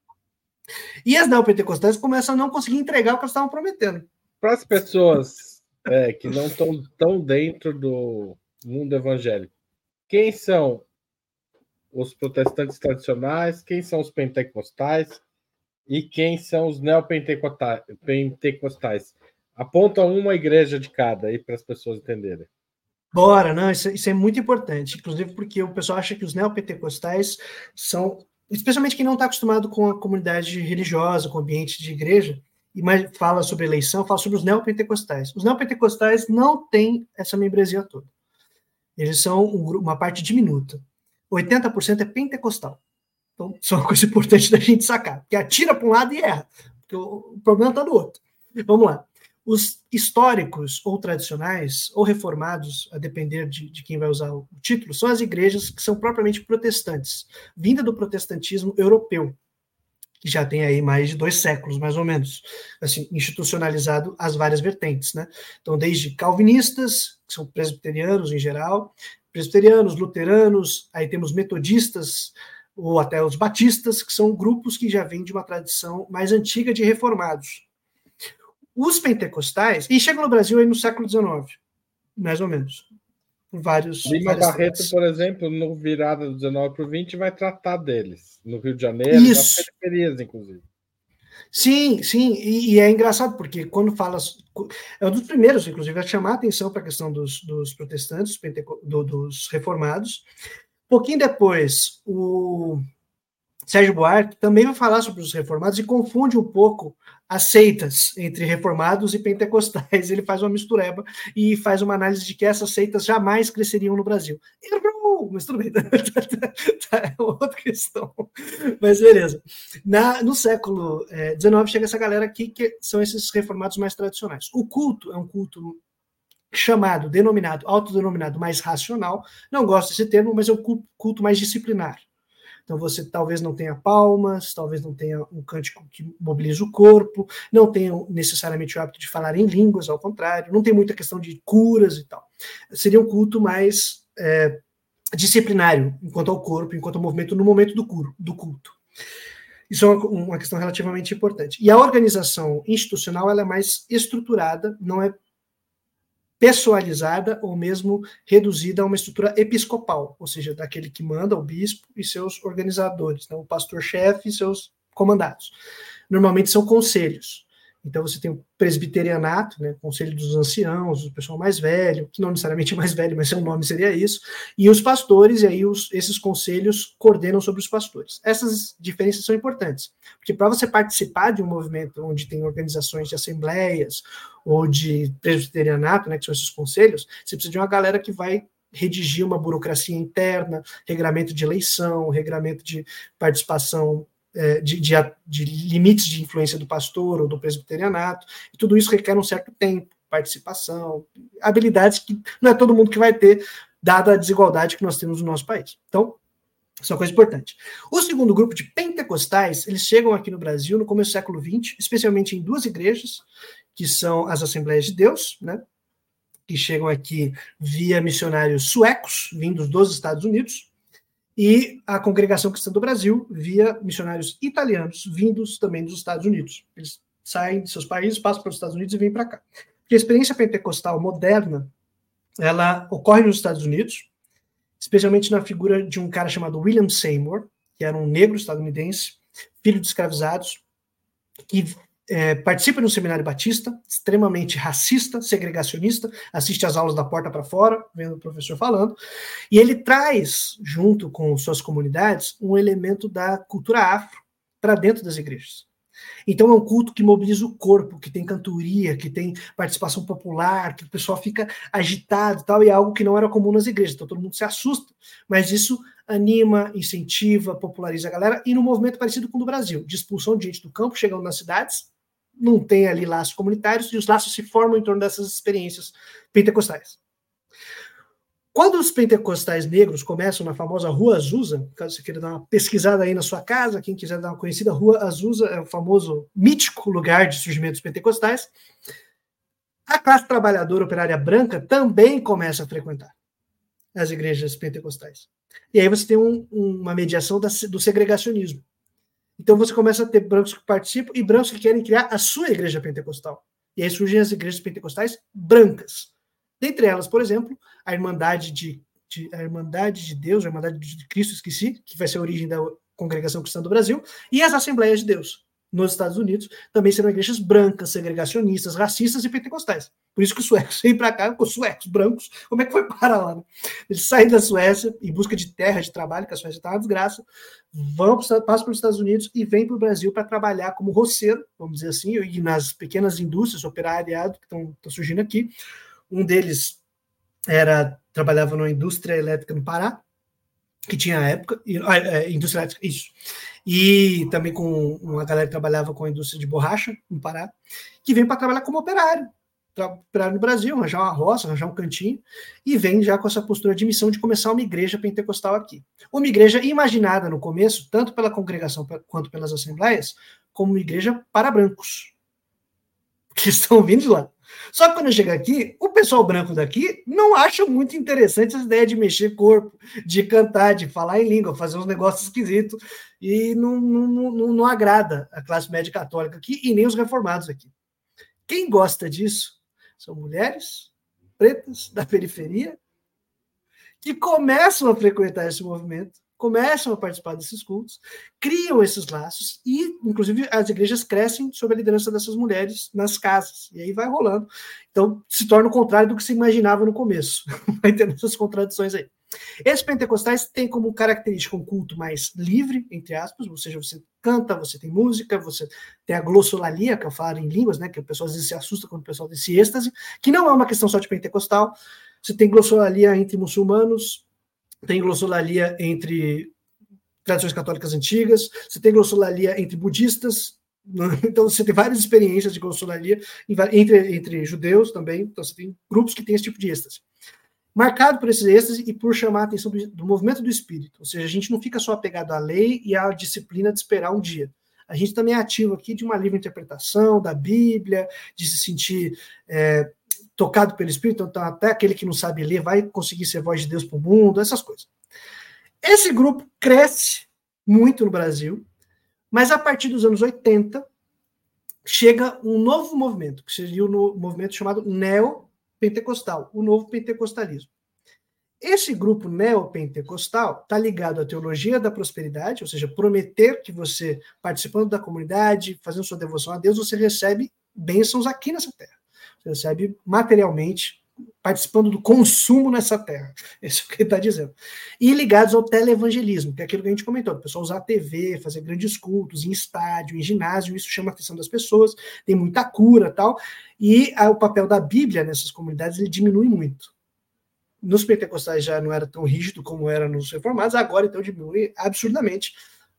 E as neopentecostais começam a não conseguir entregar o que elas estavam prometendo. Para as pessoas é, que não estão tão dentro do mundo evangélico, quem são os protestantes tradicionais, quem são os pentecostais e quem são os neopentecostais? Aponta uma igreja de cada aí para as pessoas entenderem. Bora, não, isso, isso, é muito importante, inclusive porque o pessoal acha que os neopentecostais são especialmente quem não está acostumado com a comunidade religiosa, com o ambiente de igreja, e mais fala sobre eleição, fala sobre os neopentecostais. Os neopentecostais não têm essa membresia toda. Eles são um, uma parte diminuta. 80% é pentecostal. Então, isso é uma coisa importante da gente sacar. Porque atira para um lado e erra. Porque o, problema está do outro. Vamos lá. Os históricos ou tradicionais, ou reformados, a depender de, de, quem vai usar o título, são as igrejas que são propriamente protestantes, vinda do protestantismo europeu, que já tem aí mais de dois séculos, mais ou menos, assim, institucionalizado as várias vertentes, né? Então, desde calvinistas, que são presbiterianos em geral, presbiterianos, luteranos, aí temos metodistas, ou até os batistas, que são grupos que já vêm de uma tradição mais antiga de reformados. Os pentecostais, e chegam no Brasil aí no século XIX, mais ou menos. Vários. Lima Barreto, por exemplo, no virada do 19 para o 20, vai tratar deles, no Rio de Janeiro, Isso. nas periferias, inclusive. Sim, sim, e, e, é engraçado, porque quando fala. É um dos primeiros, inclusive, a chamar a atenção para a questão dos, dos protestantes, do, dos reformados. Pouquinho depois, o Sérgio Buarque também vai falar sobre os reformados e confunde um pouco as entre reformados e pentecostais. Ele faz uma mistureba e faz uma análise de que essas seitas jamais cresceriam no Brasil. Errou! Mas tudo bem, é outra questão. Mas beleza. Na, no século XIX é, chega essa galera aqui que são esses reformados mais tradicionais. O culto é um culto chamado, denominado, autodenominado mais racional. Não gosto desse termo, mas é um culto mais disciplinar. Então você talvez não tenha palmas, talvez não tenha um cântico que mobiliza o corpo, não tenha necessariamente o hábito de falar em línguas, ao contrário, não tem muita questão de curas e tal. Seria um culto mais é, disciplinário enquanto ao corpo, enquanto ao movimento, no momento do, do culto. Isso é uma, uma, questão relativamente importante. E a organização institucional ela é mais estruturada, não é pessoalizada ou mesmo reduzida a uma estrutura episcopal, ou seja, daquele que manda, o bispo e seus organizadores, né, o pastor-chefe e seus comandados. Normalmente são conselhos. Então você tem o presbiterianato, né, conselho dos anciãos, o pessoal mais velho, que não necessariamente é mais velho, mas seu nome seria isso, e os pastores, e aí os, esses conselhos coordenam sobre os pastores. Essas diferenças são importantes, porque para você participar de um movimento onde tem organizações de assembleias ou de presbiterianato, né, que são esses conselhos, você precisa de uma galera que vai redigir uma burocracia interna, regramento de eleição, regramento de participação de, de, de, limites de influência do pastor ou do presbiterianato, e tudo isso requer um certo tempo, participação, habilidades que não é todo mundo que vai ter, dada a desigualdade que nós temos no nosso país. Então, isso é uma coisa importante. O segundo grupo de pentecostais, eles chegam aqui no Brasil no começo do século XX, especialmente em duas igrejas, que são as Assembleias de Deus, né, que chegam aqui via missionários suecos, vindos dos Estados Unidos, e a Congregação Cristã do Brasil via missionários italianos vindos também dos Estados Unidos. Eles saem de seus países, passam para os Estados Unidos e vêm para cá. Porque a experiência pentecostal moderna, ela ocorre nos Estados Unidos, especialmente na figura de um cara chamado William Seymour, que era um negro estadunidense, filho de escravizados, que é, participa de um seminário batista, extremamente racista, segregacionista, assiste às aulas da porta para fora, vendo o professor falando, e ele traz, junto com suas comunidades, um elemento da cultura afro para dentro das igrejas. Então é um culto que mobiliza o corpo, que tem cantoria, que tem participação popular, que o pessoal fica agitado e tal, e é algo que não era comum nas igrejas, então todo mundo se assusta, mas isso anima, incentiva, populariza a galera, e no movimento parecido com o do Brasil, de expulsão de gente do campo, chegando nas cidades, não tem ali laços comunitários e os laços se formam em torno dessas experiências pentecostais. Quando os pentecostais negros começam na famosa Rua Azusa, caso você queira dar uma pesquisada aí na sua casa, quem quiser dar uma conhecida, Rua Azusa é o famoso mítico lugar de surgimento dos pentecostais, a classe trabalhadora operária branca também começa a frequentar as igrejas pentecostais. E aí você tem um, uma mediação da, do segregacionismo. Então você começa a ter brancos que participam e brancos que querem criar a sua igreja pentecostal. E aí surgem as igrejas pentecostais brancas. Dentre elas, por exemplo, a Irmandade de, de, a Irmandade de Deus, a Irmandade de Cristo, esqueci, que vai ser a origem da Congregação Cristã do Brasil, e as Assembleias de Deus nos Estados Unidos, também serão igrejas brancas, segregacionistas, racistas e pentecostais. Por isso que os suecos vêm para cá, com os suecos brancos, como é que foi para lá? Né? Eles saem da Suécia em busca de terra, de trabalho, que a Suécia está uma desgraça, vão passam para os Estados Unidos e vêm para o Brasil para trabalhar como roceiro, vamos dizer assim, e nas pequenas indústrias, operariado, que estão surgindo aqui. Um deles era trabalhava numa indústria elétrica no Pará, que tinha a época, ah, é, indústria elétrica, isso, e também com uma galera que trabalhava com a indústria de borracha no Pará, que vem para trabalhar como operário, operário no Brasil, arranjar uma roça, arranjar um cantinho, e vem já com essa postura de missão de começar uma igreja pentecostal aqui. Uma igreja imaginada no começo, tanto pela congregação quanto pelas assembleias, como uma igreja para brancos, que estão vindo de lá. Só que quando chega aqui, o pessoal branco daqui não acha muito interessante essa ideia de mexer corpo, de cantar, de falar em língua, fazer uns negócios esquisitos, e não, não, não, não agrada a classe média católica aqui e nem os reformados aqui. Quem gosta disso são mulheres pretas da periferia que começam a frequentar esse movimento começam a participar desses cultos, criam esses laços e, inclusive, as igrejas crescem sob a liderança dessas mulheres nas casas. E aí vai rolando. Então, se torna o contrário do que se imaginava no começo. vai tendo essas contradições aí. Esses pentecostais têm como característica um culto mais livre, entre aspas, ou seja, você canta, você tem música, você tem a glossolalia, que é o falar em línguas, né, que o pessoal às vezes se assusta quando o pessoal esse êxtase, que não é uma questão só de pentecostal. Você tem glossolalia entre muçulmanos, tem glossolalia entre tradições católicas antigas, você tem glossolalia entre budistas, né? então você tem várias experiências de glossolalia entre, entre judeus também, então você tem grupos que têm esse tipo de êxtase. Marcado por esses êxtase e por chamar a atenção do, do movimento do espírito, ou seja, a gente não fica só apegado à lei e à disciplina de esperar um dia. A gente também é ativo aqui de uma livre interpretação da Bíblia, de se sentir é, tocado pelo Espírito, então até aquele que não sabe ler vai conseguir ser voz de Deus para o mundo, essas coisas. Esse grupo cresce muito no Brasil, mas a partir dos anos 80 chega um novo movimento, que seria o movimento chamado neopentecostal, o novo pentecostalismo. Esse grupo neopentecostal está ligado à teologia da prosperidade, ou seja, prometer que você, participando da comunidade, fazendo sua devoção a Deus, você recebe bênçãos aqui nessa terra. Você recebe materialmente participando do consumo nessa terra. É o que ele está dizendo. E ligados ao televangelismo, que é aquilo que a gente comentou, o pessoal usar a TV, fazer grandes cultos em estádio, em ginásio, isso chama a atenção das pessoas, tem muita cura tal, e o papel da Bíblia nessas comunidades ele diminui muito. Nos pentecostais já não era tão rígido como era nos reformados, agora então diminui absurdamente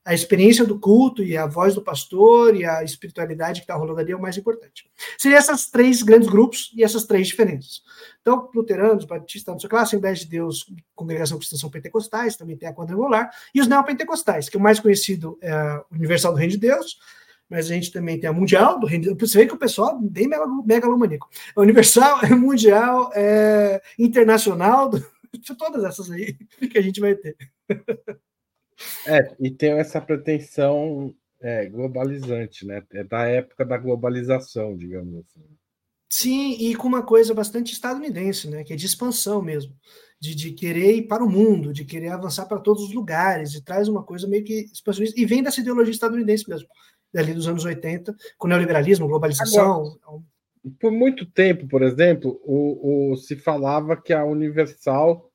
a experiência do culto e a voz do pastor e a espiritualidade que está rolando ali é o mais importante. Seriam esses três grandes grupos e essas três diferenças. Então, luteranos, batistas, não sei o que lá, Assembleia de Deus, Congregação Cristã são pentecostais, também tem a quadrangular, e os neopentecostais, que o mais conhecido é a Universal do Reino de Deus, mas a gente também tem a Mundial do Reino de Deus. Você vê que o pessoal é bem megalomaníaco. A Universal, é Mundial, é Internacional, de todas essas aí que a gente vai ter. É, e tem essa pretensão é, globalizante, né? É da época da globalização, digamos assim. Sim, e com uma coisa bastante estadunidense, né? Que é de expansão mesmo. De, de querer ir para o mundo, de querer avançar para todos os lugares, e traz uma coisa meio que expansionista, e vem dessa ideologia estadunidense mesmo, dali dos anos 80, com o neoliberalismo, globalização. Agora, por muito tempo, por exemplo, o, o, se falava que a Universal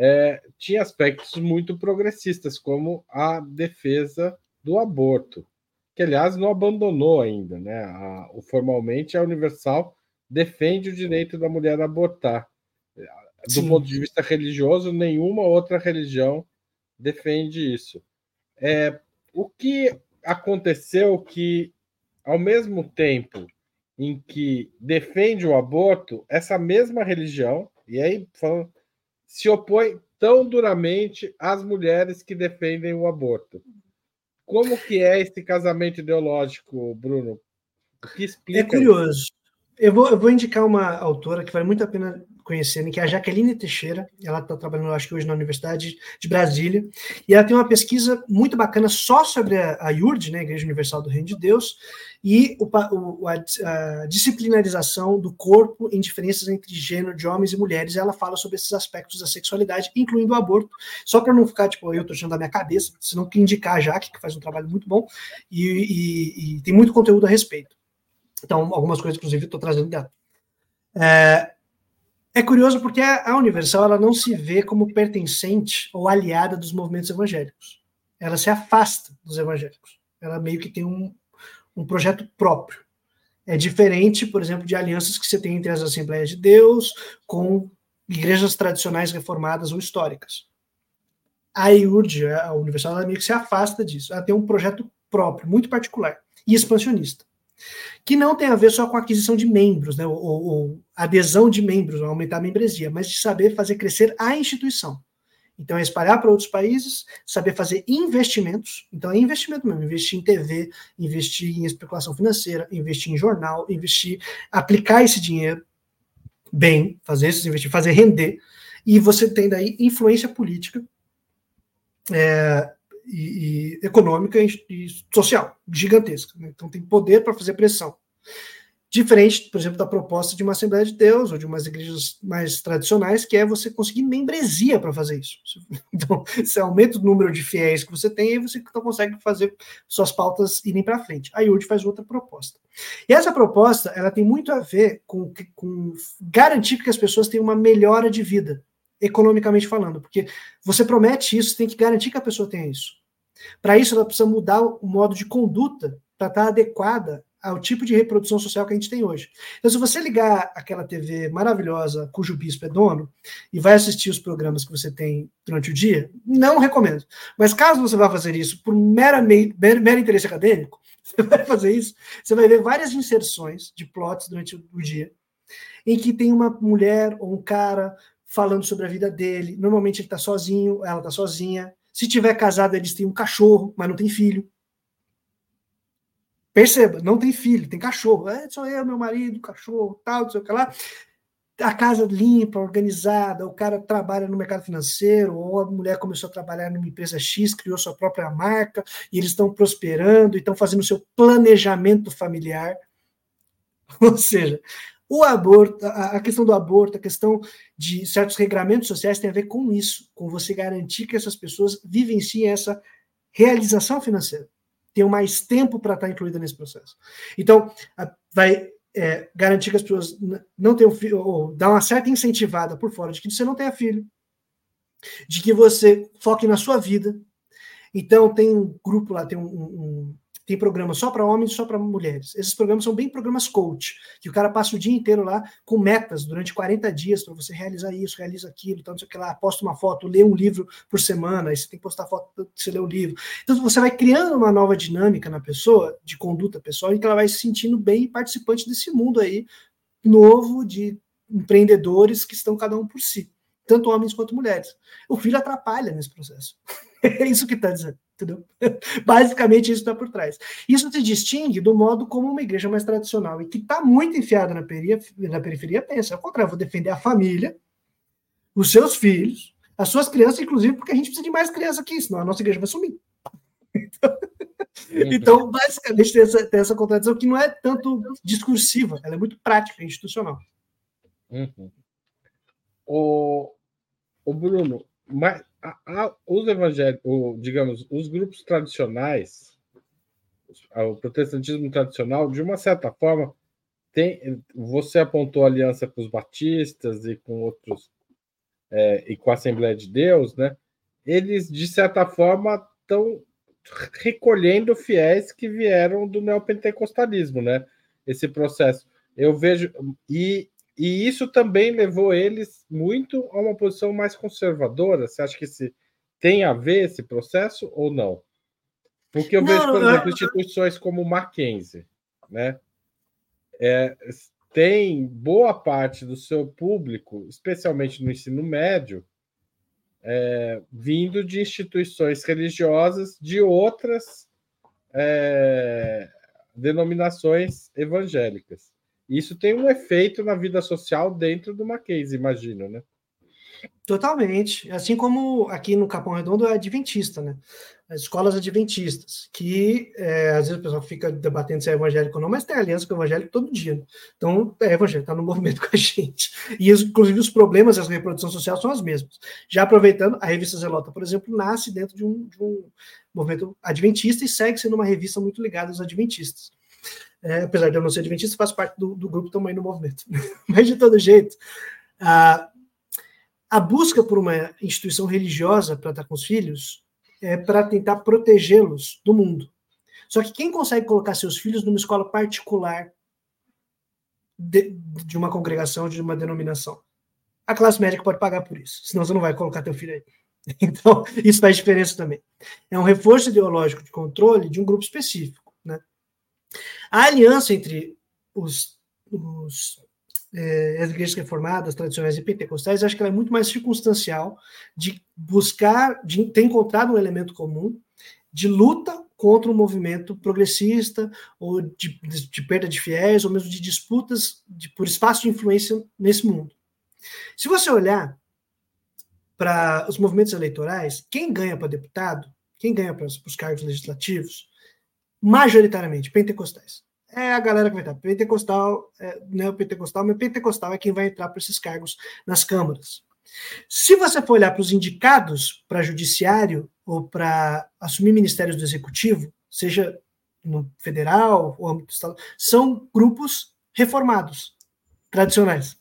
é, tinha aspectos muito progressistas, como a defesa do aborto, que aliás não abandonou ainda, né? A, o, formalmente a Universal defende o direito da mulher a abortar. Do Sim. ponto de vista religioso, nenhuma outra religião defende isso. É, o que aconteceu que, ao mesmo tempo em que defende o aborto, essa mesma religião, e aí falando se opõe tão duramente às mulheres que defendem o aborto. Como que é esse casamento ideológico, Bruno? O que explica? É curioso. Eu vou, eu vou indicar uma autora que vale muito a pena conhecerem, que é a Jaqueline Teixeira. Ela está trabalhando, acho que hoje, na Universidade de Brasília. E ela tem uma pesquisa muito bacana só sobre a, a IURD, né, Igreja Universal do Reino de Deus, e o, o, a, a, disciplinarização do corpo em diferenças entre gênero de homens e mulheres. Ela fala sobre esses aspectos da sexualidade, incluindo o aborto. Só para não ficar, tipo, eu estou achando da minha cabeça, senão que indicar a Jaque, que faz um trabalho muito bom, e, e, e tem muito conteúdo a respeito. Então, algumas coisas, inclusive, estou trazendo dela. É, é curioso porque a, Universal ela não se vê como pertencente ou aliada dos movimentos evangélicos. Ela se afasta dos evangélicos. Ela meio que tem um, um projeto próprio. É diferente, por exemplo, de alianças que você tem entre as Assembleias de Deus com igrejas tradicionais reformadas ou históricas. A IURD, a Universal, ela meio que se afasta disso. Ela tem um projeto próprio, muito particular e expansionista que não tem a ver só com aquisição de membros, né, ou, ou adesão de membros, aumentar a membresia, mas de saber fazer crescer a instituição. Então, é espalhar para outros países, saber fazer investimentos. Então, é investimento mesmo, investir em TV, investir em especulação financeira, investir em jornal, investir, aplicar esse dinheiro bem, fazer esses investimentos, fazer render. E você tem daí influência política, é, e, e econômica e, e, social gigantesca. Né? Então tem poder para fazer pressão. Diferente, por exemplo, da proposta de uma Assembleia de Deus ou de umas igrejas mais tradicionais, que é você conseguir membresia para fazer isso. Então, você aumenta o número de fiéis que você tem e você então consegue fazer suas pautas irem para frente. A IUD faz outra proposta. E essa proposta ela tem muito a ver com, com garantir que as pessoas tenham uma melhora de vida, economicamente falando, porque você promete isso, tem que garantir que a pessoa tenha isso. Para isso, ela precisa mudar o modo de conduta para estar tá adequada ao tipo de reprodução social que a gente tem hoje. Então, se você ligar aquela TV maravilhosa cujo bispo é dono e vai assistir os programas que você tem durante o dia, não recomendo. Mas caso você vá fazer isso por mera, mero, interesse acadêmico, você vai fazer isso, você vai ver várias inserções de plots durante o dia em que tem uma mulher ou um cara falando sobre a vida dele. Normalmente ele está sozinho, ela está sozinha, se tiver casado, eles têm um cachorro, mas não tem filho. Perceba, não tem filho, tem cachorro. É, sou eu, meu marido, cachorro, tal, não sei o que lá. a casa limpa, organizada, o cara trabalha no mercado financeiro, ou a mulher começou a trabalhar numa empresa X, criou sua própria marca, e eles estão prosperando, e estão fazendo o seu planejamento familiar. Ou seja, o aborto, a questão do aborto, a questão de certos regramentos sociais tem a ver com isso, com você garantir que essas pessoas vivenciem essa realização financeira, tenham mais tempo para estar incluída nesse processo. Então, vai é, garantir que as pessoas não tenham filho, ou dar uma certa incentivada por fora de que você não tenha filho, de que você foque na sua vida. Então, tem um grupo lá, tem um, um tem programas só para homens só para mulheres. Esses programas são bem programas coach, que o cara passa o dia inteiro lá com metas durante 40 dias para você realizar isso, realiza aquilo, então, não sei o que lá, posta uma foto, lê um livro por semana, aí você tem que postar foto que você lê o livro. Então você vai criando uma nova dinâmica na pessoa, de conduta pessoal, em que ela vai se sentindo bem participante desse mundo aí novo de empreendedores que estão cada um por si, tanto homens quanto mulheres. O filho atrapalha nesse processo. é isso que está dizendo entendeu? Basicamente isso está por trás. Isso se distingue do modo como uma igreja mais tradicional e que está muito enfiada na periferia, na periferia pensa, ao contrário, vou defender a família, os seus filhos, as suas crianças, inclusive, porque a gente precisa de mais crianças aqui, senão a nossa igreja vai sumir. Então, então basicamente, tem essa, tem essa contradição que não é tanto discursiva, ela é muito prática, institucional. Uhum. O, o Bruno, mas a, a, os evangélicos, digamos, os grupos tradicionais, o protestantismo tradicional, de uma certa forma, tem, você apontou aliança com os batistas e com outros, é, e com a Assembleia de Deus, né? Eles, de certa forma, estão recolhendo fiéis que vieram do neopentecostalismo, né? Esse processo. Eu vejo, e e isso também levou eles muito a uma posição mais conservadora. Você acha que se tem a ver esse processo ou não? Porque eu não, vejo, por exemplo, instituições como o Mackenzie, né? É, tem boa parte do seu público, especialmente no ensino médio, é, vindo de instituições religiosas de outras é, denominações evangélicas. Isso tem um efeito na vida social dentro do Mackenzie, imagino, né? Totalmente. Assim como aqui no Capão Redondo é adventista, né? As escolas adventistas, que é, às vezes o pessoal fica debatendo se é evangélico ou não, mas tem aliança com o evangélico todo dia. Né? Então, é evangélico, está no movimento com a gente. E, inclusive, os problemas da reprodução social são os mesmos. Já aproveitando, a revista Zelota, por exemplo, nasce dentro de um, de um movimento adventista e segue sendo uma revista muito ligada aos adventistas. É, apesar de eu não ser adventista, faço parte do, do grupo também no movimento. Mas, de todo jeito, a, a busca por uma instituição religiosa para estar com os filhos é para tentar protegê-los do mundo. Só que quem consegue colocar seus filhos numa escola particular de, de uma congregação, de uma denominação? A classe média pode pagar por isso, senão você não vai colocar teu filho aí. Então, isso faz diferença também. É um reforço ideológico de controle de um grupo específico. A aliança entre os, os é, as igrejas reformadas, tradicionais e pentecostais, acho que ela é muito mais circunstancial de buscar, de ter encontrado um elemento comum de luta contra um movimento progressista ou de, de, de perda de fiéis ou mesmo de disputas de, por espaço de influência nesse mundo. Se você olhar para os movimentos eleitorais, quem ganha para deputado, quem ganha para os cargos legislativos, majoritariamente pentecostais. É a galera que vai estar. Pentecostal, é, não é o pentecostal, mas pentecostal é quem vai entrar para esses cargos nas câmaras. Se você for olhar para os indicados para judiciário ou para assumir ministérios do executivo, seja no federal ou âmbito estadual, são grupos reformados, tradicionais.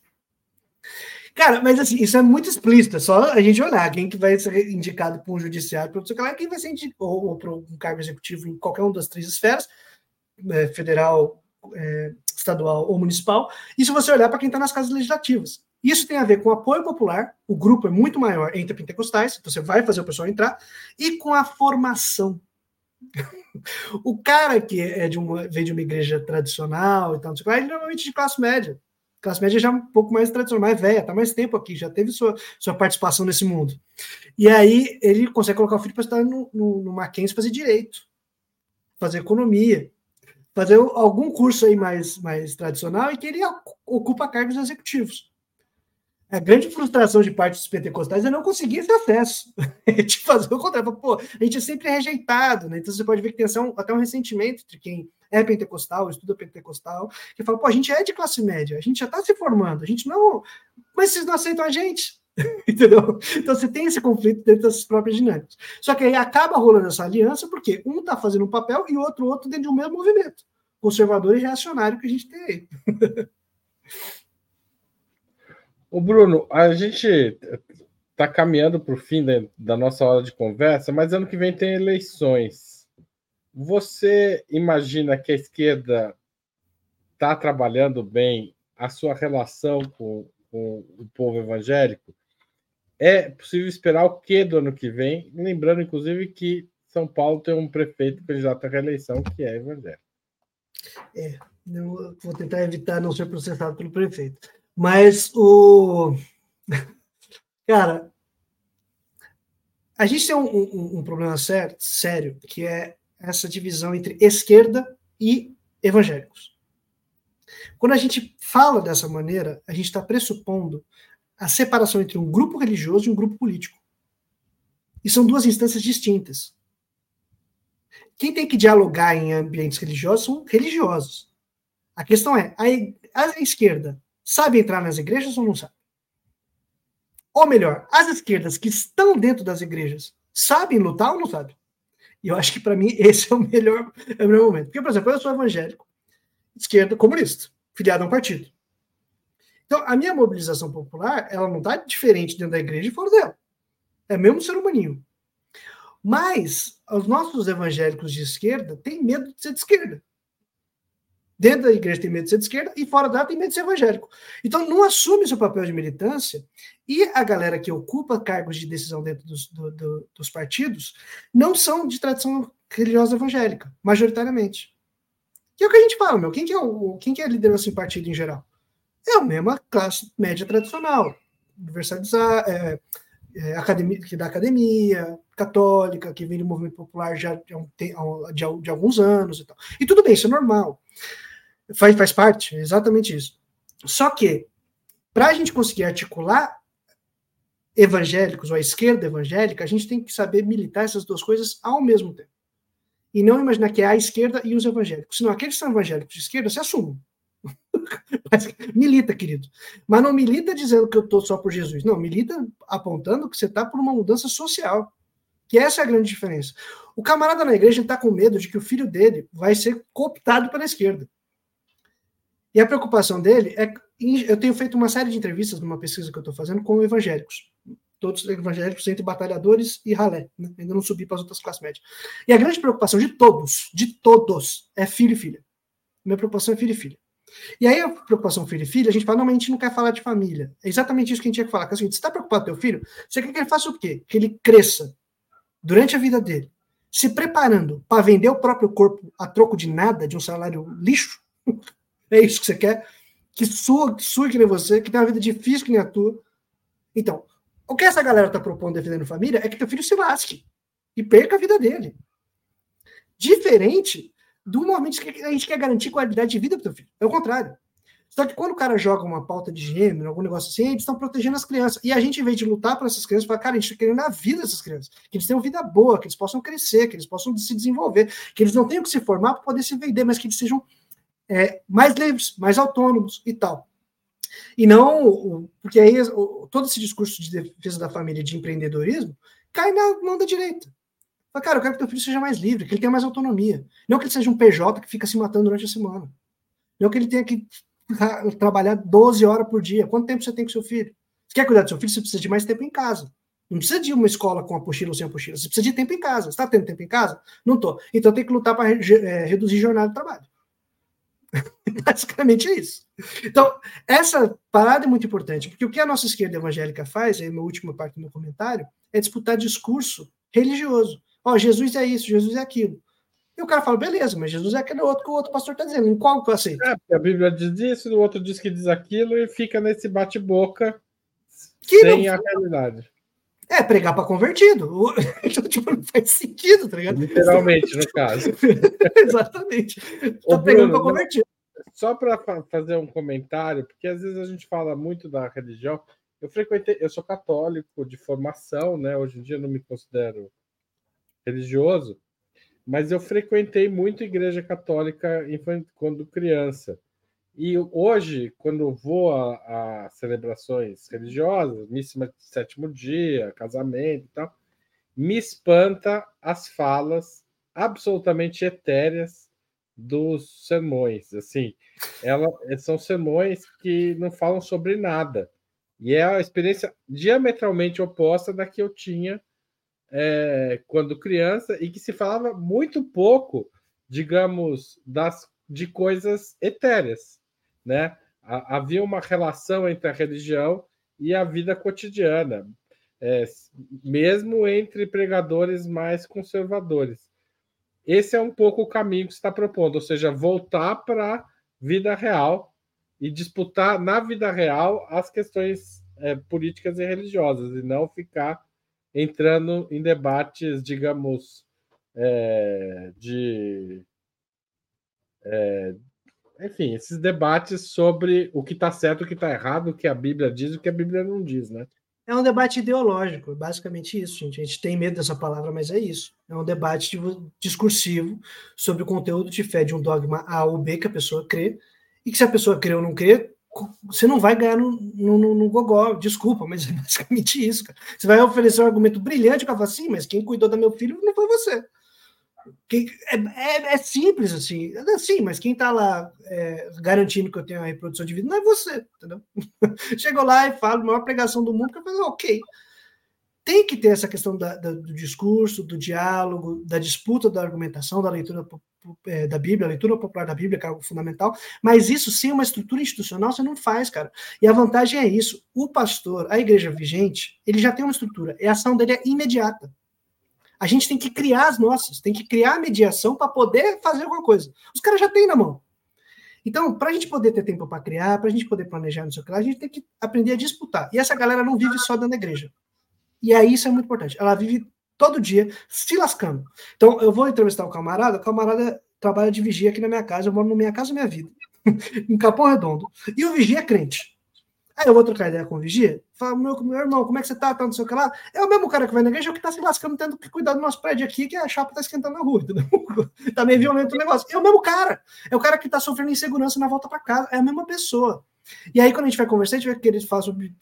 Cara, mas assim, isso é muito explícito, é só a gente olhar quem que vai ser indicado para um judiciário, para lá, quem vai ser indicado, ou, ou para um cargo executivo em qualquer uma das três esferas, é, federal, é, estadual ou municipal, e se você olhar para quem está nas casas legislativas. Isso tem a ver com o apoio popular, o grupo é muito maior entre pentecostais, então você vai fazer o pessoal entrar, e com a formação. o cara que é de uma, vem de uma igreja tradicional e tal, ele é normalmente de classe média classe média já é um pouco mais tradicional, mais velha, está mais tempo aqui, já teve sua, sua participação nesse mundo. E aí ele consegue colocar o filho para estar no, no, no Mackenzie fazer direito, fazer economia, fazer algum curso aí mais, mais tradicional e que ele ocupa cargos executivos. A grande frustração de parte dos pentecostais é não conseguir esse acesso. de fazer o contrário. Pô, a gente é sempre rejeitado, né? Então você pode ver que tem até um ressentimento entre quem é pentecostal, estuda pentecostal, que fala, pô, a gente é de classe média, a gente já está se formando, a gente não. Mas vocês não aceitam a gente. Entendeu? Então você tem esse conflito dentro das próprias dinâmicas. Só que aí acaba rolando essa aliança, porque um está fazendo um papel e o outro outro dentro de um mesmo movimento. Conservador e reacionário que a gente tem aí. O Bruno, a gente está caminhando para o fim da, da nossa hora de conversa, mas ano que vem tem eleições. Você imagina que a esquerda está trabalhando bem a sua relação com, com, o povo evangélico? É possível esperar o que do ano que vem? Lembrando, inclusive, que São Paulo tem um prefeito candidato à reeleição que é evangélico. É, eu vou tentar evitar não ser processado pelo prefeito. Mas o. Cara, a gente tem um, um, um problema sério, sério, que é essa divisão entre esquerda e evangélicos. Quando a gente fala dessa maneira, a gente está pressupondo a separação entre um grupo religioso e um grupo político. E são duas instâncias distintas. Quem tem que dialogar em ambientes religiosos são religiosos. A questão é, a, a esquerda sabe entrar nas igrejas ou não sabe? Ou melhor, as esquerdas que estão dentro das igrejas sabem lutar ou não sabem? E eu acho que para mim esse é o melhor, é o melhor momento. Porque, por exemplo, eu sou evangélico, esquerda comunista, filiado a um partido. Então, a minha mobilização popular, ela não está diferente dentro da igreja e fora dela. É mesmo ser humaninho. Mas os nossos evangélicos de esquerda têm medo de ser de esquerda. Dentro da igreja tem medo de ser de esquerda e fora dela tem medo de ser evangélico. Então não assume seu papel de militância e a galera que ocupa cargos de decisão dentro dos, do, do, dos partidos não são de tradição religiosa evangélica, majoritariamente. Que é o que a gente fala, meu. Quem que é, o, quem que é a liderança em partido em geral? É a mesma classe média tradicional, universalizar, é, é, academia, que da academia, católica, que vem do movimento popular já de, de, de alguns anos e tal. E tudo bem, isso é normal. Faz, faz parte, exatamente isso. Só que, para a gente conseguir articular evangélicos ou a esquerda evangélica, a gente tem que saber militar essas duas coisas ao mesmo tempo. E não imaginar que é a esquerda e os evangélicos. Senão, aqueles que são evangélicos de esquerda se assumem. milita, querido. Mas não milita dizendo que eu estou só por Jesus. Não, milita apontando que você está por uma mudança social. Que essa é a grande diferença. O camarada na igreja está com medo de que o filho dele vai ser cooptado pela esquerda. E a preocupação dele é. Eu tenho feito uma série de entrevistas numa pesquisa que eu estou fazendo com evangélicos. Todos evangélicos entre batalhadores e ralé. Né? Ainda não subi para as outras classes médias. E a grande preocupação de todos, de todos, é filho e filha. Minha preocupação é filho e filha. E aí a preocupação filho e filha, a gente fala, não, mas a gente não quer falar de família. É exatamente isso que a gente tinha que falar. Que é o seguinte, você está preocupado com teu filho? Você quer que ele faça o quê? Que ele cresça durante a vida dele, se preparando para vender o próprio corpo a troco de nada, de um salário lixo? É isso que você quer? Que sua, que sua que nem você, que tem uma vida difícil que nem a tua. Então, o que essa galera está propondo defendendo família é que teu filho se lasque e perca a vida dele. Diferente do momento que a gente quer garantir qualidade de vida para teu filho. É o contrário. Só que quando o cara joga uma pauta de gênero, algum negócio assim, eles estão protegendo as crianças. E a gente, em vez de lutar para essas crianças, fala, cara, a gente está querendo a vida dessas crianças. Que eles tenham vida boa, que eles possam crescer, que eles possam se desenvolver, que eles não tenham que se formar para poder se vender, mas que eles sejam é, mais livres, mais autônomos e tal. E não, porque aí todo esse discurso de defesa da família de empreendedorismo cai na mão da direita. Fala, cara, eu quero que teu filho seja mais livre, que ele tenha mais autonomia. Não que ele seja um PJ que fica se matando durante a semana. Não que ele tenha que trabalhar 12 horas por dia. Quanto tempo você tem com seu filho? Você quer cuidar do seu filho? Você precisa de mais tempo em casa. Não precisa de uma escola com apostila ou sem apostila. Você precisa de tempo em casa. Você está tendo tempo em casa? Não estou. Então tem que lutar para é, reduzir jornada de trabalho. Basicamente é isso. Então, essa parada é muito importante, porque o que a nossa esquerda evangélica faz, aí a última parte do meu comentário, é disputar discurso religioso. Ó, oh, Jesus é isso, Jesus é aquilo. E o cara fala, beleza, mas Jesus é aquele outro que o outro pastor está dizendo. Em qual que eu aceito? É, a Bíblia diz isso, o outro diz que diz aquilo, e fica nesse bate-boca sem não... a realidade. É, pregar para convertido. Então, tipo, não faz sentido, tá ligado? Literalmente, no caso. Exatamente. Tá pregando para convertido. Só para fazer um comentário, porque às vezes a gente fala muito da religião, eu frequentei, eu sou católico de formação, né? Hoje em dia não me considero religioso, mas eu frequentei muito igreja católica quando criança. E hoje, quando vou a, a celebrações religiosas, missa de sétimo dia, casamento e tal, me espanta as falas absolutamente etéreas dos sermões. Assim, ela, são sermões que não falam sobre nada. E é a experiência diametralmente oposta da que eu tinha é, quando criança e que se falava muito pouco, digamos, das, de coisas etéreas, né? Havia uma relação entre a religião e a vida cotidiana, é, mesmo entre pregadores mais conservadores. Esse é um pouco o caminho que está propondo, ou seja, voltar para a vida real e disputar na vida real as questões é, políticas e religiosas, e não ficar entrando em debates, digamos, é, de. É, enfim, esses debates sobre o que está certo, o que está errado, o que a Bíblia diz e o que a Bíblia não diz, né? É um debate ideológico, basicamente isso, gente. A gente tem medo dessa palavra, mas é isso. É um debate discursivo sobre o conteúdo de fé de um dogma A ou B que a pessoa crê, e que se a pessoa crê ou não crê, você não vai ganhar no, no, no, gogó, desculpa, mas é basicamente isso, cara. Você vai oferecer um argumento brilhante, que fala assim, mas quem cuidou do meu filho não foi você. Quem, é, é, é, simples assim, sim, mas quem está lá é, garantindo que eu tenho a reprodução de vida não é você, entendeu? Chegou lá e fala a maior pregação do mundo, que eu falo, ok. Tem que ter essa questão da, da, do discurso, do diálogo, da disputa da argumentação, da leitura é, da Bíblia, a leitura popular da Bíblia, que é algo fundamental, mas isso sem uma estrutura institucional você não faz, cara. E a vantagem é isso. O pastor, a igreja vigente, ele já tem uma estrutura, e a ação dele é imediata. A gente tem que criar as nossas, tem que criar a mediação para poder fazer alguma coisa. Os caras já têm na mão. Então, para a gente poder ter tempo para criar, para a gente poder planejar no seu a gente tem que aprender a disputar. E essa galera não vive só dentro da igreja. E aí isso é muito importante. Ela vive todo dia se lascando. Então, eu vou entrevistar o camarada, o camarada trabalha de vigia aqui na minha casa, eu moro na minha casa, minha vida, em Capão Redondo. E o vigia é crente. Aí eu vou trocar ideia com o vigia, falo, meu, meu irmão, como é que você tá, tá, não sei o que lá. É o mesmo cara que vai na igreja, que tá se lascando, tendo que cuidar do nosso prédio aqui, que a chapa tá esquentando na rua, entendeu? tá meio violento o negócio. É o mesmo cara. É o cara que tá sofrendo insegurança na volta para casa. É a mesma pessoa. E aí, quando a gente vai conversar, a gente vai querer falar sobre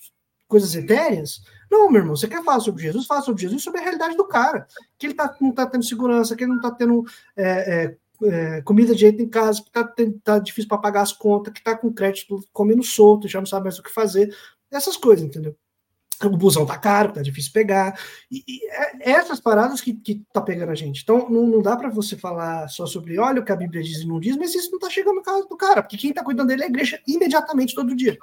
coisas etéreas. Não, meu irmão, você quer falar sobre Jesus? Fala sobre Jesus, sobre a realidade do cara. Que ele tá, não tá tendo segurança, que ele não tá tendo é, é, é, comida de jeito em casa, que tá, tá difícil para pagar as contas, que tá com crédito comendo solto, já não sabe mais o que fazer. Essas coisas, entendeu? O busão tá caro, tá difícil pegar. E, e é, é essas paradas que, que tá pegando a gente. Então, não, não dá para você falar só sobre, olha o que a Bíblia diz e não diz, mas isso não tá chegando no caso do cara, porque quem tá cuidando dele é a igreja imediatamente, todo dia.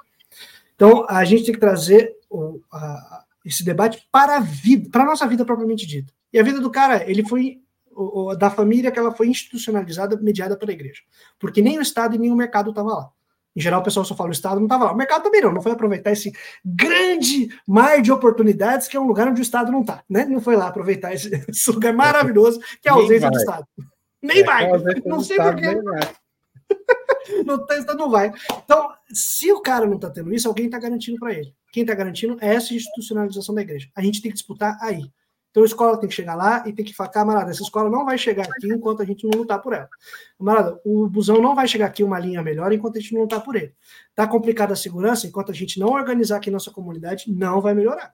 Então, a gente tem que trazer o, a, esse debate para a vida, para a nossa vida propriamente dita. E a vida do cara, ele foi o, o, da família que ela foi institucionalizada, mediada pela igreja. Porque nem o Estado e nem o mercado estavam lá. Em geral, o pessoal só fala o Estado não estava lá. O mercado também não, não foi aproveitar esse grande mar de oportunidades que é um lugar onde o Estado não está. Né? Não foi lá aproveitar esse, esse lugar maravilhoso que é a ausência do Estado. Nem é, vai. Não sei porquê. não, tá, não vai. Então, se o cara não está tendo isso, alguém está garantindo para ele. Quem está garantindo é essa institucionalização da igreja. A gente tem que disputar aí. Então a escola tem que chegar lá e tem que falar, camarada, essa escola não vai chegar aqui enquanto a gente não lutar por ela. Camarada, o busão não vai chegar aqui uma linha melhor enquanto a gente não lutar por ele. Está complicada a segurança, enquanto a gente não organizar aqui nossa comunidade, não vai melhorar.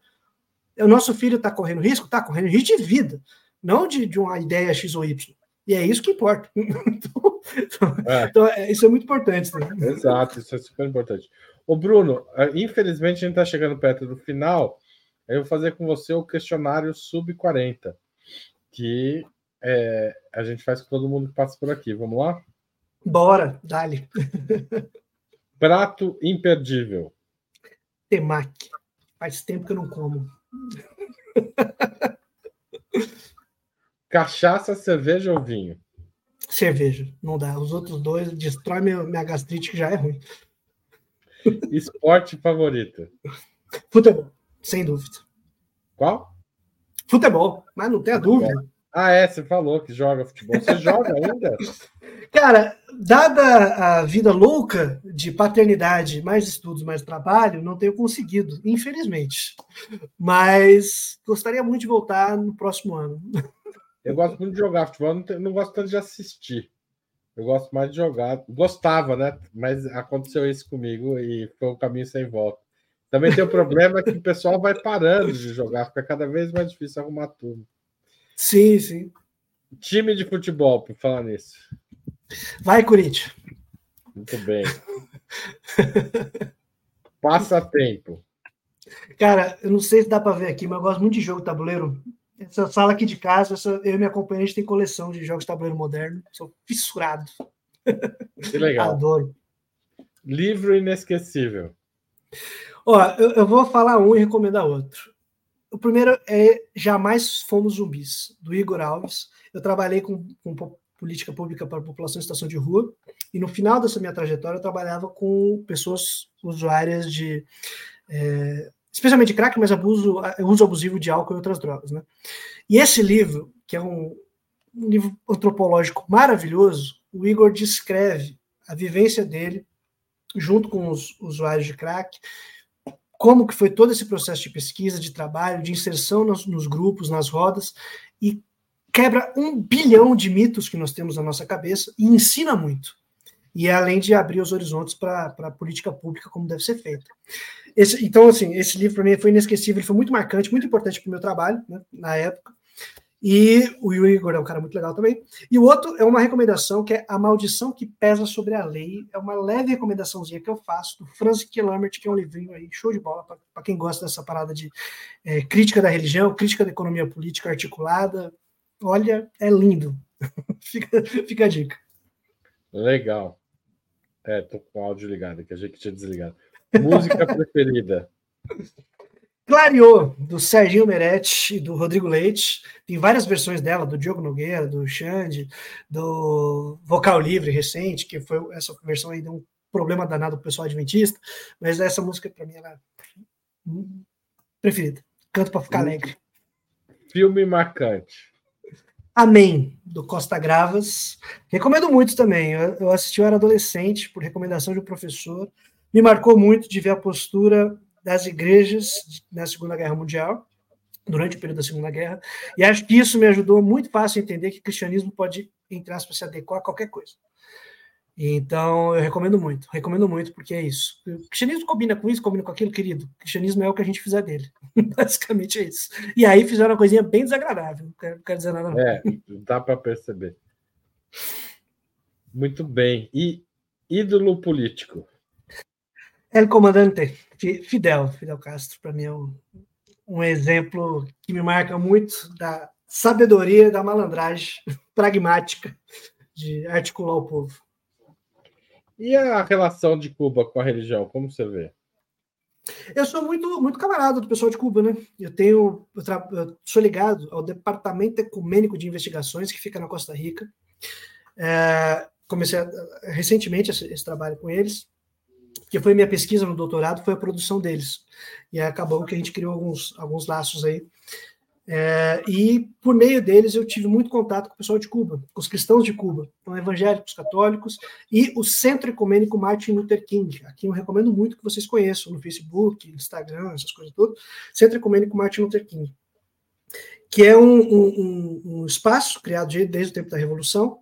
O nosso filho está correndo risco? Está correndo risco de vida, não de, de uma ideia X ou Y. E é isso que importa. então, é. então é, isso é muito importante. Né? Exato, isso é super importante. O Bruno, é, infelizmente a gente está chegando perto do final. Eu vou fazer com você o questionário sub 40, que é, a gente faz com todo mundo que passa por aqui. Vamos lá? Bora, dale. Prato imperdível. Temaki. Faz tempo que eu não como. Cachaça, cerveja ou vinho? Cerveja, não dá. Os outros dois destrói minha, minha gastrite, que já é ruim. Esporte favorito? Futebol, sem dúvida. Qual? Futebol, mas não tem a dúvida. Ah, é, você falou que joga futebol. Você joga ainda? Cara, dada a vida louca de paternidade, mais estudos, mais trabalho, não tenho conseguido, infelizmente. Mas gostaria muito de voltar no próximo ano. Eu gosto muito de jogar futebol, não, não gosto tanto de assistir. Eu gosto mais de jogar. Gostava, né? Mas aconteceu isso comigo e foi um caminho sem volta. Também tem o problema que o pessoal vai parando de jogar, fica cada vez mais difícil arrumar tudo. Sim, sim. Time de futebol, por falar nisso. Vai, Corinthians. Muito bem. Passatempo. Cara, eu não sei se dá para ver aqui, mas eu gosto muito de jogo tabuleiro. Essa sala aqui de casa, essa, eu e minha companheira, a gente tem coleção de jogos de tabuleiro moderno. Sou fissurado. Que legal. Adoro. Livro inesquecível. Ó, eu, eu, vou falar um e recomendar outro. O primeiro é Jamais Fomos Zumbis, do Igor Alves. Eu trabalhei com, com política pública para a população em situação de rua, e no final dessa minha trajetória eu trabalhava com pessoas usuárias de. É, especialmente crack, mas abuso, uso abusivo de álcool e outras drogas. Né? E esse livro, que é um, um livro antropológico maravilhoso, o Igor descreve a vivência dele junto com os usuários de crack, como que foi todo esse processo de pesquisa, de trabalho, de inserção nos, nos grupos, nas rodas, e quebra um bilhão de mitos que nós temos na nossa cabeça e ensina muito. E é além de abrir os horizontes para a política pública como deve ser feita. Esse, então, assim, esse livro para mim foi inesquecível, ele foi muito marcante, muito importante para o meu trabalho, né, na época. E o Igor é um cara muito legal também. E o outro é uma recomendação que é A Maldição que Pesa sobre a Lei. É uma leve recomendaçãozinha que eu faço do Franz Killamert, que é um livrinho aí, show de bola, para quem gosta dessa parada de é, crítica da religião, crítica da economia política articulada. Olha, é lindo. fica, fica a dica. Legal. É, tô com o áudio ligado aqui, a gente tinha desligado. Música preferida. Clareou, do Serginho Meretti e do Rodrigo Leite. Tem várias versões dela, do Diogo Nogueira, do Xande, do Vocal Livre recente, que foi essa versão aí deu um problema danado pro pessoal adventista, mas essa música para mim ela é preferida. Canto para ficar alegre. Filme marcante. Amém, do Costa Gravas. Recomendo muito também. Eu assisti, eu era adolescente, por recomendação de um professor. Me marcou muito de ver a postura das igrejas na Segunda Guerra Mundial, durante o período da Segunda Guerra, e acho que isso me ajudou muito fácil a entender que o cristianismo pode, entre aspas, se adequar a qualquer coisa. Então, eu recomendo muito, recomendo muito, porque é isso. O cristianismo combina com isso, combina com aquilo, querido. O cristianismo é o que a gente fizer dele. Basicamente é isso. E aí fizeram uma coisinha bem desagradável, não quero, não quero dizer nada. Não. É, dá para perceber. Muito bem. E ídolo político? El Comandante Fidel, Fidel Castro, para mim é um, um, exemplo que me marca muito da sabedoria, da malandragem pragmática de articular o povo. E a relação de Cuba com a religião, como você vê? Eu sou muito, muito camarada do pessoal de Cuba, né? Eu tenho, eu, eu sou ligado ao Departamento Ecumênico de Investigações que fica na Costa Rica. É, comecei a, recentemente esse, esse trabalho com eles que foi minha pesquisa no doutorado, foi a produção deles. E acabou que a gente criou alguns, alguns laços aí. É, e por meio deles eu tive muito contato com o pessoal de Cuba, com os cristãos de Cuba, então evangélicos, católicos e o Centro Ecumênico Martin Luther King. Aqui eu recomendo muito que vocês conheçam no Facebook, Instagram, essas coisas todas. Centro Ecumênico Martin Luther King, que é um, um, um espaço criado desde o tempo da Revolução,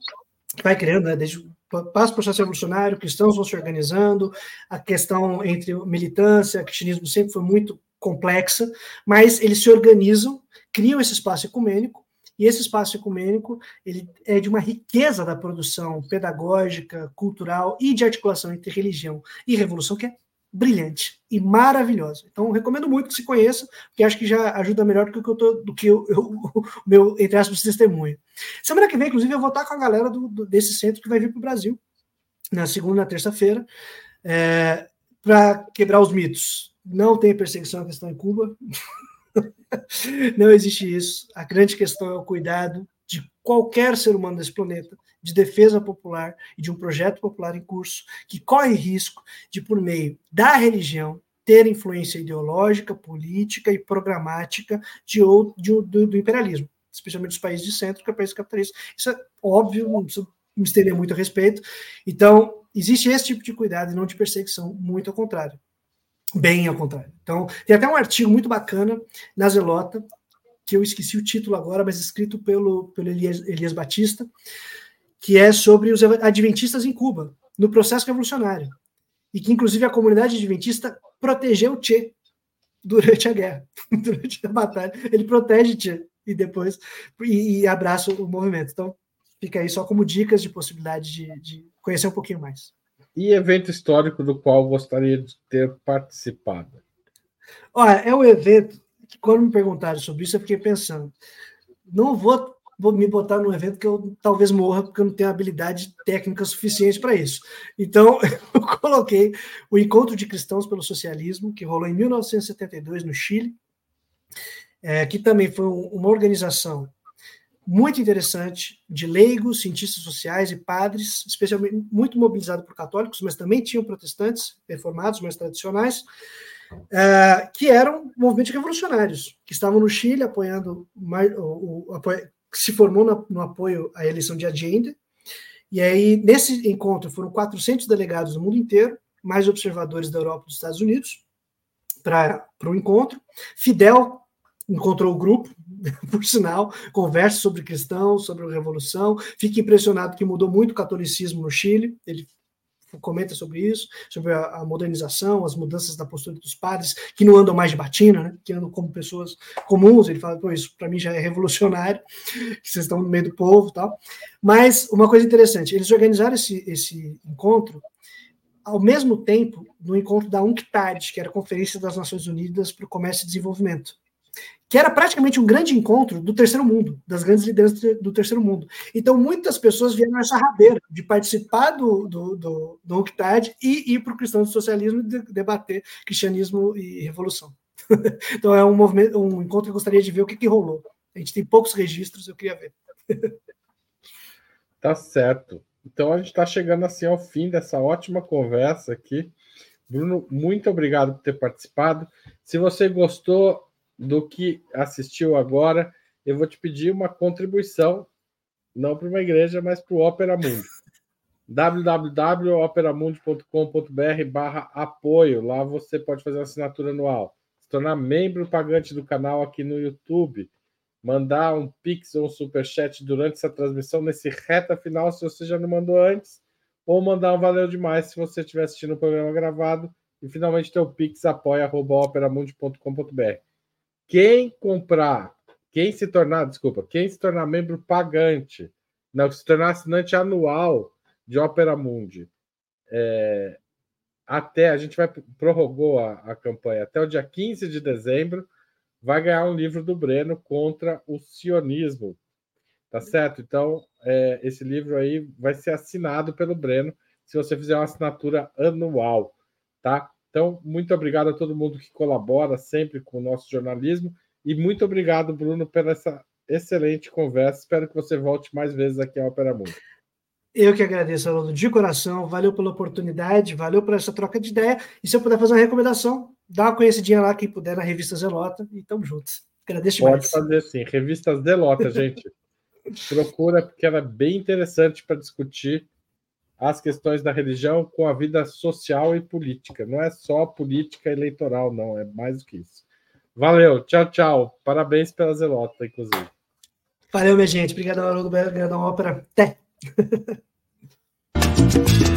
que vai criando, né, desde passa o processo revolucionário, cristãos vão se organizando, a questão entre militância, cristianismo sempre foi muito complexa, mas eles se organizam, criam esse espaço ecumênico, e esse espaço ecumênico ele é de uma riqueza da produção pedagógica, cultural e de articulação entre religião e revolução que é brilhante e maravilhosa. Então, recomendo muito que se conheça, porque acho que já ajuda melhor do que, eu tô, do que eu, eu, o meu, entre aspas, testemunho. Semana que vem, inclusive, eu vou estar com a galera do, do desse centro que vai vir para o Brasil, na segunda na terça-feira, é, para quebrar os mitos. Não tem perseguição à questão em Cuba. Não existe isso. A grande questão é o cuidado de qualquer ser humano desse planeta de defesa popular e de um projeto popular em curso que corre risco de, por meio da religião, ter influência ideológica, política e programática de, de do, do, imperialismo. especialmente os países de centro, que é países capitalistas. Isso é óbvio, não preciso me estender muito a respeito. Então, existe esse tipo de cuidado e não de perseguição, muito ao contrário. Bem ao contrário. Então, tem até um artigo muito bacana na Zelota, que eu esqueci o título agora, mas escrito pelo, pelo Elias, Elias Batista, que é sobre os adventistas em Cuba, no processo revolucionário. E que, inclusive, a comunidade adventista protegeu o Che durante a guerra, durante a batalha. Ele protege Che e depois e, e, abraça o movimento. Então, fica aí só como dicas de possibilidade de, de conhecer um pouquinho mais. E evento histórico do qual gostaria de ter participado? Olha, é um evento quando me perguntaram sobre isso, eu fiquei pensando. Não vou vou me botar num evento que eu talvez morra, porque eu não tenho habilidade técnica suficiente para isso. Então, eu coloquei o Encontro de Cristãos pelo Socialismo, que rolou em 1972 no Chile, é, que também foi uma organização muito interessante de leigos, cientistas sociais e padres, especialmente muito mobilizado por católicos, mas também tinham protestantes reformados, mais tradicionais, é, que eram movimentos revolucionários, que estavam no Chile apoiando o, o, que se formou no, no apoio à eleição de Allende. E aí, nesse encontro, foram 400 delegados do mundo inteiro, mais observadores da Europa e dos Estados Unidos, para o encontro. Fidel encontrou o grupo, por sinal, conversa sobre cristãos, sobre a Revolução. Fica impressionado que mudou muito o catolicismo no Chile. Ele comenta sobre isso, sobre a, a, modernização, as mudanças da postura dos padres, que não andam mais de batina, né, que andam como pessoas comuns. Ele fala, pô, isso para mim já é revolucionário, que vocês estão no meio do povo tal. Mas uma coisa interessante, eles organizaram esse, esse encontro ao mesmo tempo no encontro da UNCTAD, que era a Conferência das Nações Unidas para o Comércio e Desenvolvimento que era praticamente um grande encontro do terceiro mundo, das grandes lideranças do terceiro mundo. Então, muitas pessoas vieram nessa rabeira de participar do, do, do, do UNCTAD e ir para o cristão do socialismo e debater cristianismo e revolução. então, é um movimento, um encontro que eu gostaria de ver o que, que rolou. A gente tem poucos registros, eu queria ver. tá certo. Então, a gente está chegando assim ao fim dessa ótima conversa aqui. Bruno, muito obrigado por ter participado. Se você gostou, do que assistiu agora, eu vou te pedir uma contribuição, não para uma igreja, mas para o Opera Mundi. www.operamundi.com.br barra apoio. Lá você pode fazer uma assinatura anual, se tornar membro pagante do canal aqui no YouTube, mandar um Pix ou um Superchat durante essa transmissão, nesse reta final, se você já não mandou antes, ou mandar um valeu demais se você estiver assistindo o programa gravado, e finalmente ter o Pix apoia.operamundi.com.br. Quem comprar, quem se tornar, desculpa, quem se tornar membro pagante, não, se tornar assinante anual de Opera Mundi, é, até a gente vai prorrogou a, a campanha até o dia 15 de dezembro, vai ganhar um livro do Breno contra o sionismo. Tá certo? Então, é, esse livro aí vai ser assinado pelo Breno se você fizer uma assinatura anual, tá? Então, muito obrigado a todo mundo que colabora sempre com o nosso jornalismo e muito obrigado, Bruno, pela essa excelente conversa. Espero que você volte mais vezes aqui ao Opera Mundo. Eu que agradeço, Haroldo, de coração. Valeu pela oportunidade, valeu por essa troca de ideia. E se eu puder fazer uma recomendação, dá uma conhecidinha lá, quem puder, na revista Zelota. E tamo juntos. Agradeço demais. Pode fazer sim. Revista Zelota, gente. Procura, porque ela é bem interessante para discutir as questões da religião com a vida social e política. Não é só política eleitoral, não, é mais do que isso. Valeu, tchau, tchau. Parabéns pela zelota, inclusive. Valeu, minha gente. Obrigado, Haroldo. Obrigado, ópera. Até.